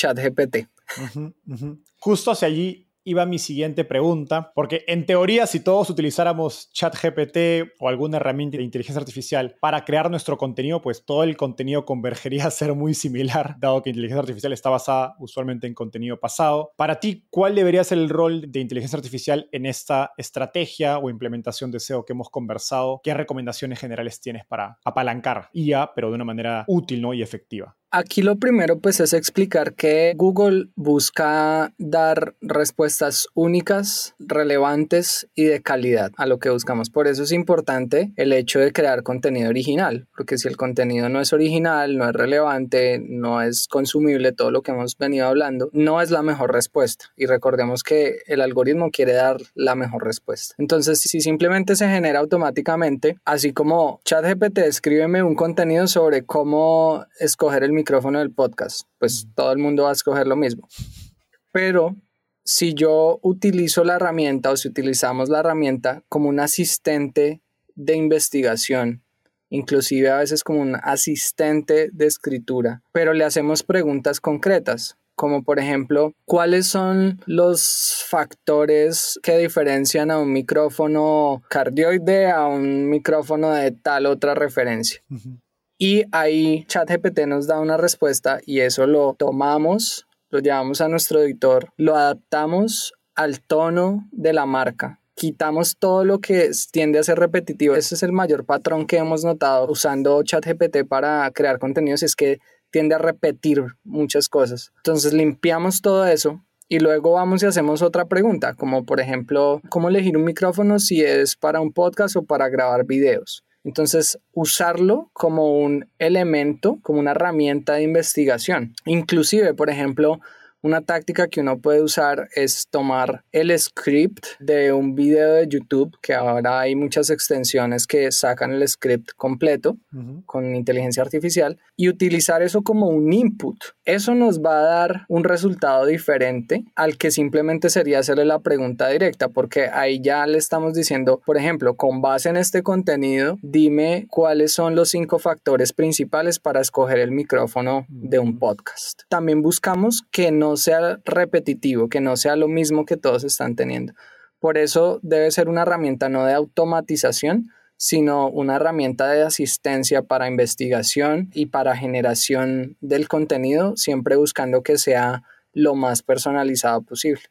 Justo hacia allí iba mi siguiente pregunta, porque en teoría si todos utilizáramos ChatGPT o alguna herramienta de inteligencia artificial para crear nuestro contenido, pues todo el contenido convergería a ser muy similar, dado que inteligencia artificial está basada usualmente en contenido pasado. Para ti, ¿cuál debería ser el rol de inteligencia artificial en esta estrategia o implementación de SEO que hemos conversado? ¿Qué recomendaciones generales tienes para apalancar IA, pero de una manera útil ¿no? y efectiva? Aquí lo primero pues es explicar que Google busca dar respuestas únicas, relevantes y de calidad a lo que buscamos. Por eso es importante el hecho de crear contenido original, porque si el contenido no es original, no es relevante, no es consumible, todo lo que hemos venido hablando, no es la mejor respuesta. Y recordemos que el algoritmo quiere dar la mejor respuesta. Entonces, si simplemente se genera automáticamente, así como ChatGPT, escríbeme un contenido sobre cómo escoger el micrófono del podcast, pues todo el mundo va a escoger lo mismo. Pero si yo utilizo la herramienta o si utilizamos la herramienta como un asistente de investigación, inclusive a veces como un asistente de escritura, pero le hacemos preguntas concretas, como por ejemplo, ¿cuáles son los factores que diferencian a un micrófono cardioide a un micrófono de tal otra referencia? Y ahí ChatGPT nos da una respuesta y eso lo tomamos, lo llevamos a nuestro editor, lo adaptamos al tono de la marca. Quitamos todo lo que tiende a ser repetitivo. Ese es el mayor patrón que hemos notado usando ChatGPT para crear contenidos, es que tiende a repetir muchas cosas. Entonces limpiamos todo eso y luego vamos y hacemos otra pregunta, como por ejemplo, ¿cómo elegir un micrófono si es para un podcast o para grabar videos? Entonces, usarlo como un elemento, como una herramienta de investigación. Inclusive, por ejemplo, una táctica que uno puede usar es tomar el script de un video de YouTube, que ahora hay muchas extensiones que sacan el script completo con inteligencia artificial, y utilizar eso como un input. Eso nos va a dar un resultado diferente al que simplemente sería hacerle la pregunta directa, porque ahí ya le estamos diciendo, por ejemplo, con base en este contenido, dime cuáles son los cinco factores principales para escoger el micrófono de un podcast. También buscamos que no sea repetitivo, que no sea lo mismo que todos están teniendo. Por eso debe ser una herramienta no de automatización, sino una herramienta de asistencia para investigación y para generación del contenido, siempre buscando que sea lo más personalizado posible.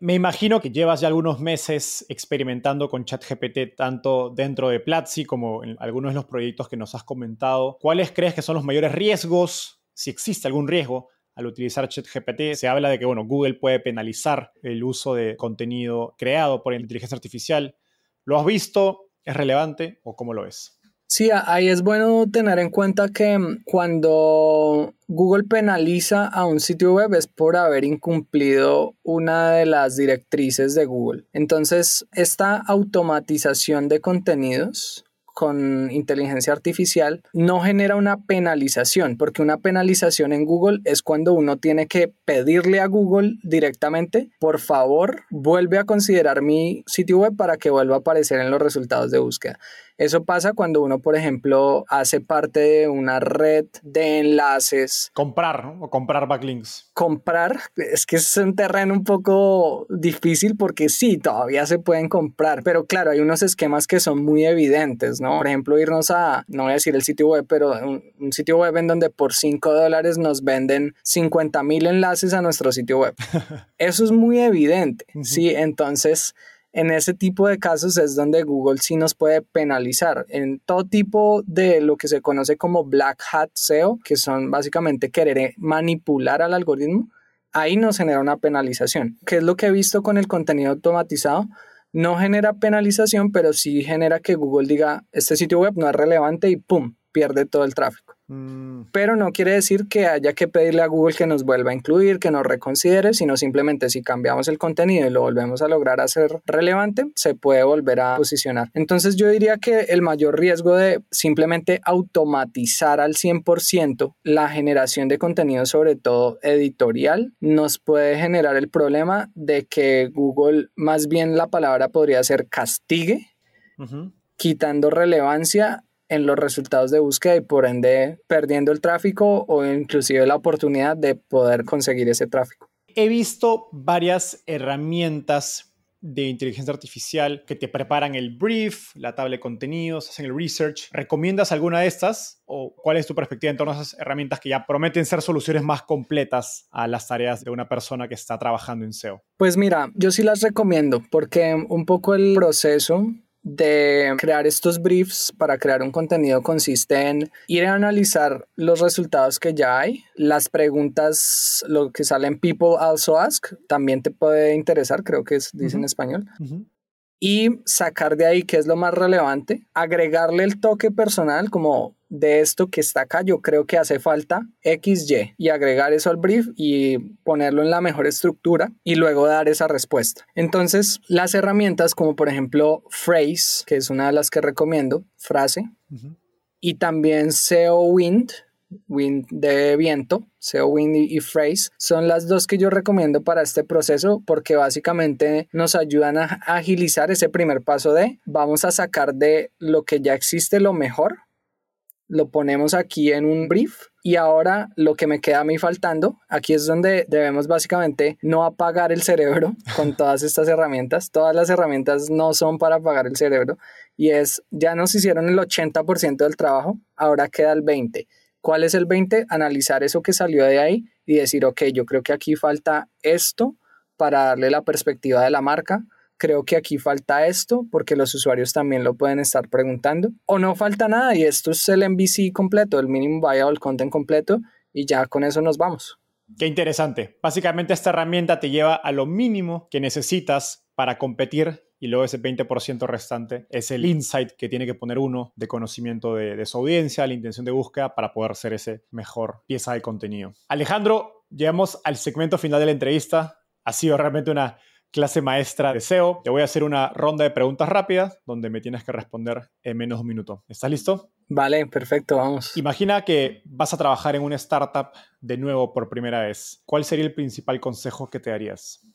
Me imagino que llevas ya algunos meses experimentando con ChatGPT, tanto dentro de Platzi como en algunos de los proyectos que nos has comentado. ¿Cuáles crees que son los mayores riesgos, si existe algún riesgo, al utilizar ChatGPT, se habla de que bueno, Google puede penalizar el uso de contenido creado por inteligencia artificial. ¿Lo has visto? ¿Es relevante o cómo lo es? Sí, ahí es bueno tener en cuenta que mm, cuando Google penaliza a un sitio web es por haber incumplido una de las directrices de Google. Entonces, esta automatización de contenidos con inteligencia artificial no genera una penalización, porque una penalización en Google es cuando uno tiene que pedirle a Google directamente, por favor, vuelve a considerar mi sitio web para que vuelva a aparecer en los resultados de búsqueda. Eso pasa cuando uno, por ejemplo, hace parte de una red de enlaces. Comprar, ¿no? O comprar backlinks. Comprar, es que es un terreno un poco difícil porque sí, todavía se pueden comprar, pero claro, hay unos esquemas que son muy evidentes, ¿no? Por ejemplo, irnos a, no voy a decir el sitio web, pero un, un sitio web en donde por 5 dólares nos venden 50 mil enlaces a nuestro sitio web. Eso es muy evidente, ¿sí? Entonces, en ese tipo de casos es donde Google sí nos puede penalizar. En todo tipo de lo que se conoce como black hat SEO, que son básicamente querer manipular al algoritmo, ahí nos genera una penalización. ¿Qué es lo que he visto con el contenido automatizado? No genera penalización, pero sí genera que Google diga, este sitio web no es relevante y ¡pum! pierde todo el tráfico. Mm. Pero no quiere decir que haya que pedirle a Google que nos vuelva a incluir, que nos reconsidere, sino simplemente si cambiamos el contenido y lo volvemos a lograr hacer relevante, se puede volver a posicionar. Entonces yo diría que el mayor riesgo de simplemente automatizar al 100% la generación de contenido, sobre todo editorial, nos puede generar el problema de que Google, más bien la palabra podría ser castigue, quitando relevancia en los resultados de búsqueda y por ende perdiendo el tráfico o inclusive la oportunidad de poder conseguir ese tráfico. He visto varias herramientas de inteligencia artificial que te preparan el brief, la tabla de contenidos, hacen el research. ¿Recomiendas alguna de estas o cuál es tu perspectiva en torno a esas herramientas que ya prometen ser soluciones más completas a las tareas de una persona que está trabajando en SEO? Pues mira, yo sí las recomiendo porque un poco el proceso de crear estos briefs para crear un contenido consiste en ir a analizar los resultados que ya hay, las preguntas, lo que sale en People Also Ask, también te puede interesar, creo que es, dice en español. Y sacar de ahí qué es lo más relevante, agregarle el toque personal como de esto que está acá, yo creo que hace falta XY y agregar eso al brief y ponerlo en la mejor estructura y luego dar esa respuesta. Entonces, las herramientas como por ejemplo Phrase, que es una de las que recomiendo, frase, y también SEO Wind, Wind de viento, SEO Wind y, Phrase, son las dos que yo recomiendo para este proceso porque básicamente nos ayudan a agilizar ese primer paso de vamos a sacar de lo que ya existe lo mejor lo ponemos aquí en un brief y ahora lo que me queda a mí faltando, aquí es donde debemos básicamente no apagar el cerebro con todas estas herramientas. Todas las herramientas no son para apagar el cerebro y es, ya nos hicieron el 80% del trabajo, ahora queda el 20%. ¿Cuál es el 20%? Analizar eso que salió de ahí y decir, ok, yo creo que aquí falta esto para darle la perspectiva de la marca creo que aquí falta esto porque los usuarios también lo pueden estar preguntando. O no falta nada y esto es el MVC completo, el Minimum Viable Content completo y ya con eso nos vamos. Qué interesante. Básicamente esta herramienta te lleva a lo mínimo que necesitas para competir y luego ese 20% restante es el insight que tiene que poner uno de conocimiento de, de, su audiencia, la intención de búsqueda para poder ser ese mejor pieza de contenido. Alejandro, llegamos al segmento final de la entrevista. Ha sido realmente una clase maestra de SEO. Te voy a hacer una ronda de preguntas rápidas donde me tienes que responder en menos de un minuto. ¿Estás listo? Vale, perfecto, vamos. Imagina que vas a trabajar en una startup de nuevo por primera vez. ¿Cuál sería el principal consejo que te darías?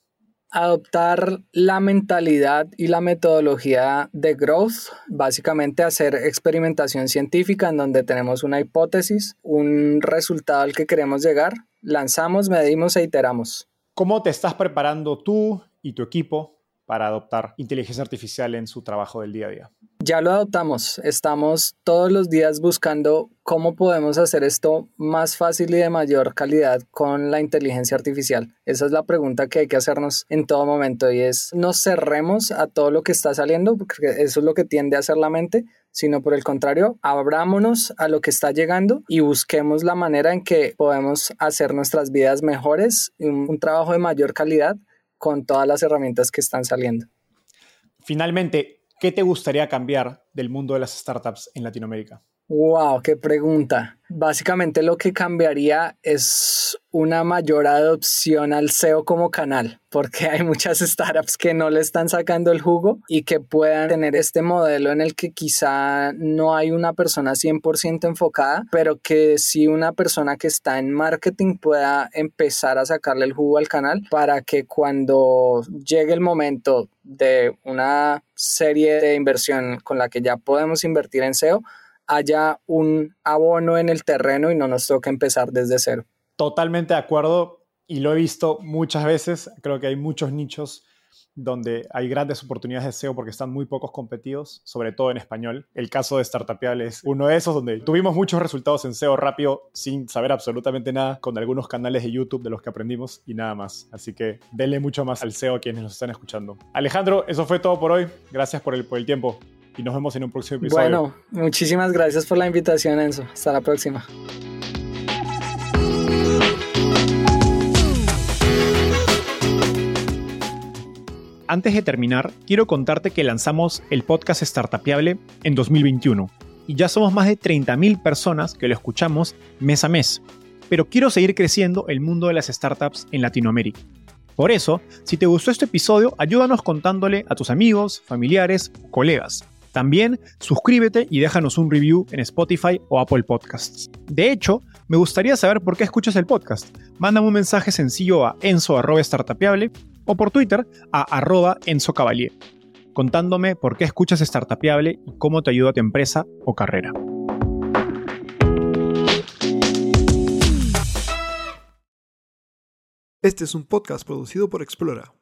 Adoptar la mentalidad y la metodología de growth, básicamente hacer experimentación científica en donde tenemos una hipótesis, un resultado al que queremos llegar, lanzamos, medimos e iteramos. ¿Cómo te estás preparando tú y tu equipo para adoptar inteligencia artificial en su trabajo del día a día? Ya lo adoptamos. Estamos todos los días buscando cómo podemos hacer esto más fácil y de mayor calidad con la inteligencia artificial. Esa es la pregunta que hay que hacernos en todo momento y es, no cerremos a todo lo que está saliendo, porque eso es lo que tiende a hacer la mente, sino por el contrario, abrámonos a lo que está llegando y busquemos la manera en que podemos hacer nuestras vidas mejores, un, un trabajo de mayor calidad con todas las herramientas que están saliendo. Finalmente, ¿qué te gustaría cambiar del mundo de las startups en Latinoamérica? Wow, qué pregunta. Básicamente lo que cambiaría es una mayor adopción al SEO como canal, porque hay muchas startups que no le están sacando el jugo y que puedan tener este modelo en el que quizá no hay una persona 100% enfocada, pero que sí una persona que está en marketing pueda empezar a sacarle el jugo al canal para que cuando llegue el momento de una serie de inversión con la que ya podemos invertir en SEO, haya un abono en el terreno y no nos toque empezar desde cero. Totalmente de acuerdo y lo he visto muchas veces. Creo que hay muchos nichos donde hay grandes oportunidades de SEO porque están muy pocos competidos, sobre todo en español. El caso de Startupial es uno de esos donde tuvimos muchos resultados en SEO rápido sin saber absolutamente nada, con algunos canales de YouTube de los que aprendimos y nada más. Así que denle mucho más al SEO a quienes nos están escuchando. Alejandro, eso fue todo por hoy. Gracias por el, por el tiempo y nos vemos en un próximo episodio. Bueno, muchísimas gracias por la invitación, Enzo. Hasta la próxima. Antes de terminar, quiero contarte que lanzamos el podcast Startupiable en 2021 y ya somos más de 30.000 personas que lo escuchamos mes a mes. Pero quiero seguir creciendo el mundo de las startups en Latinoamérica. Por eso, si te gustó este episodio, ayúdanos contándole a tus amigos, familiares o colegas. También suscríbete y déjanos un review en Spotify o Apple Podcasts. De hecho, me gustaría saber por qué escuchas el podcast. Mándame un mensaje sencillo a enzo.startapeable o por Twitter a arroba Enzo Cavalier, contándome por qué escuchas Startupiable y cómo te ayuda a tu empresa o carrera. Este es un podcast producido por Explora.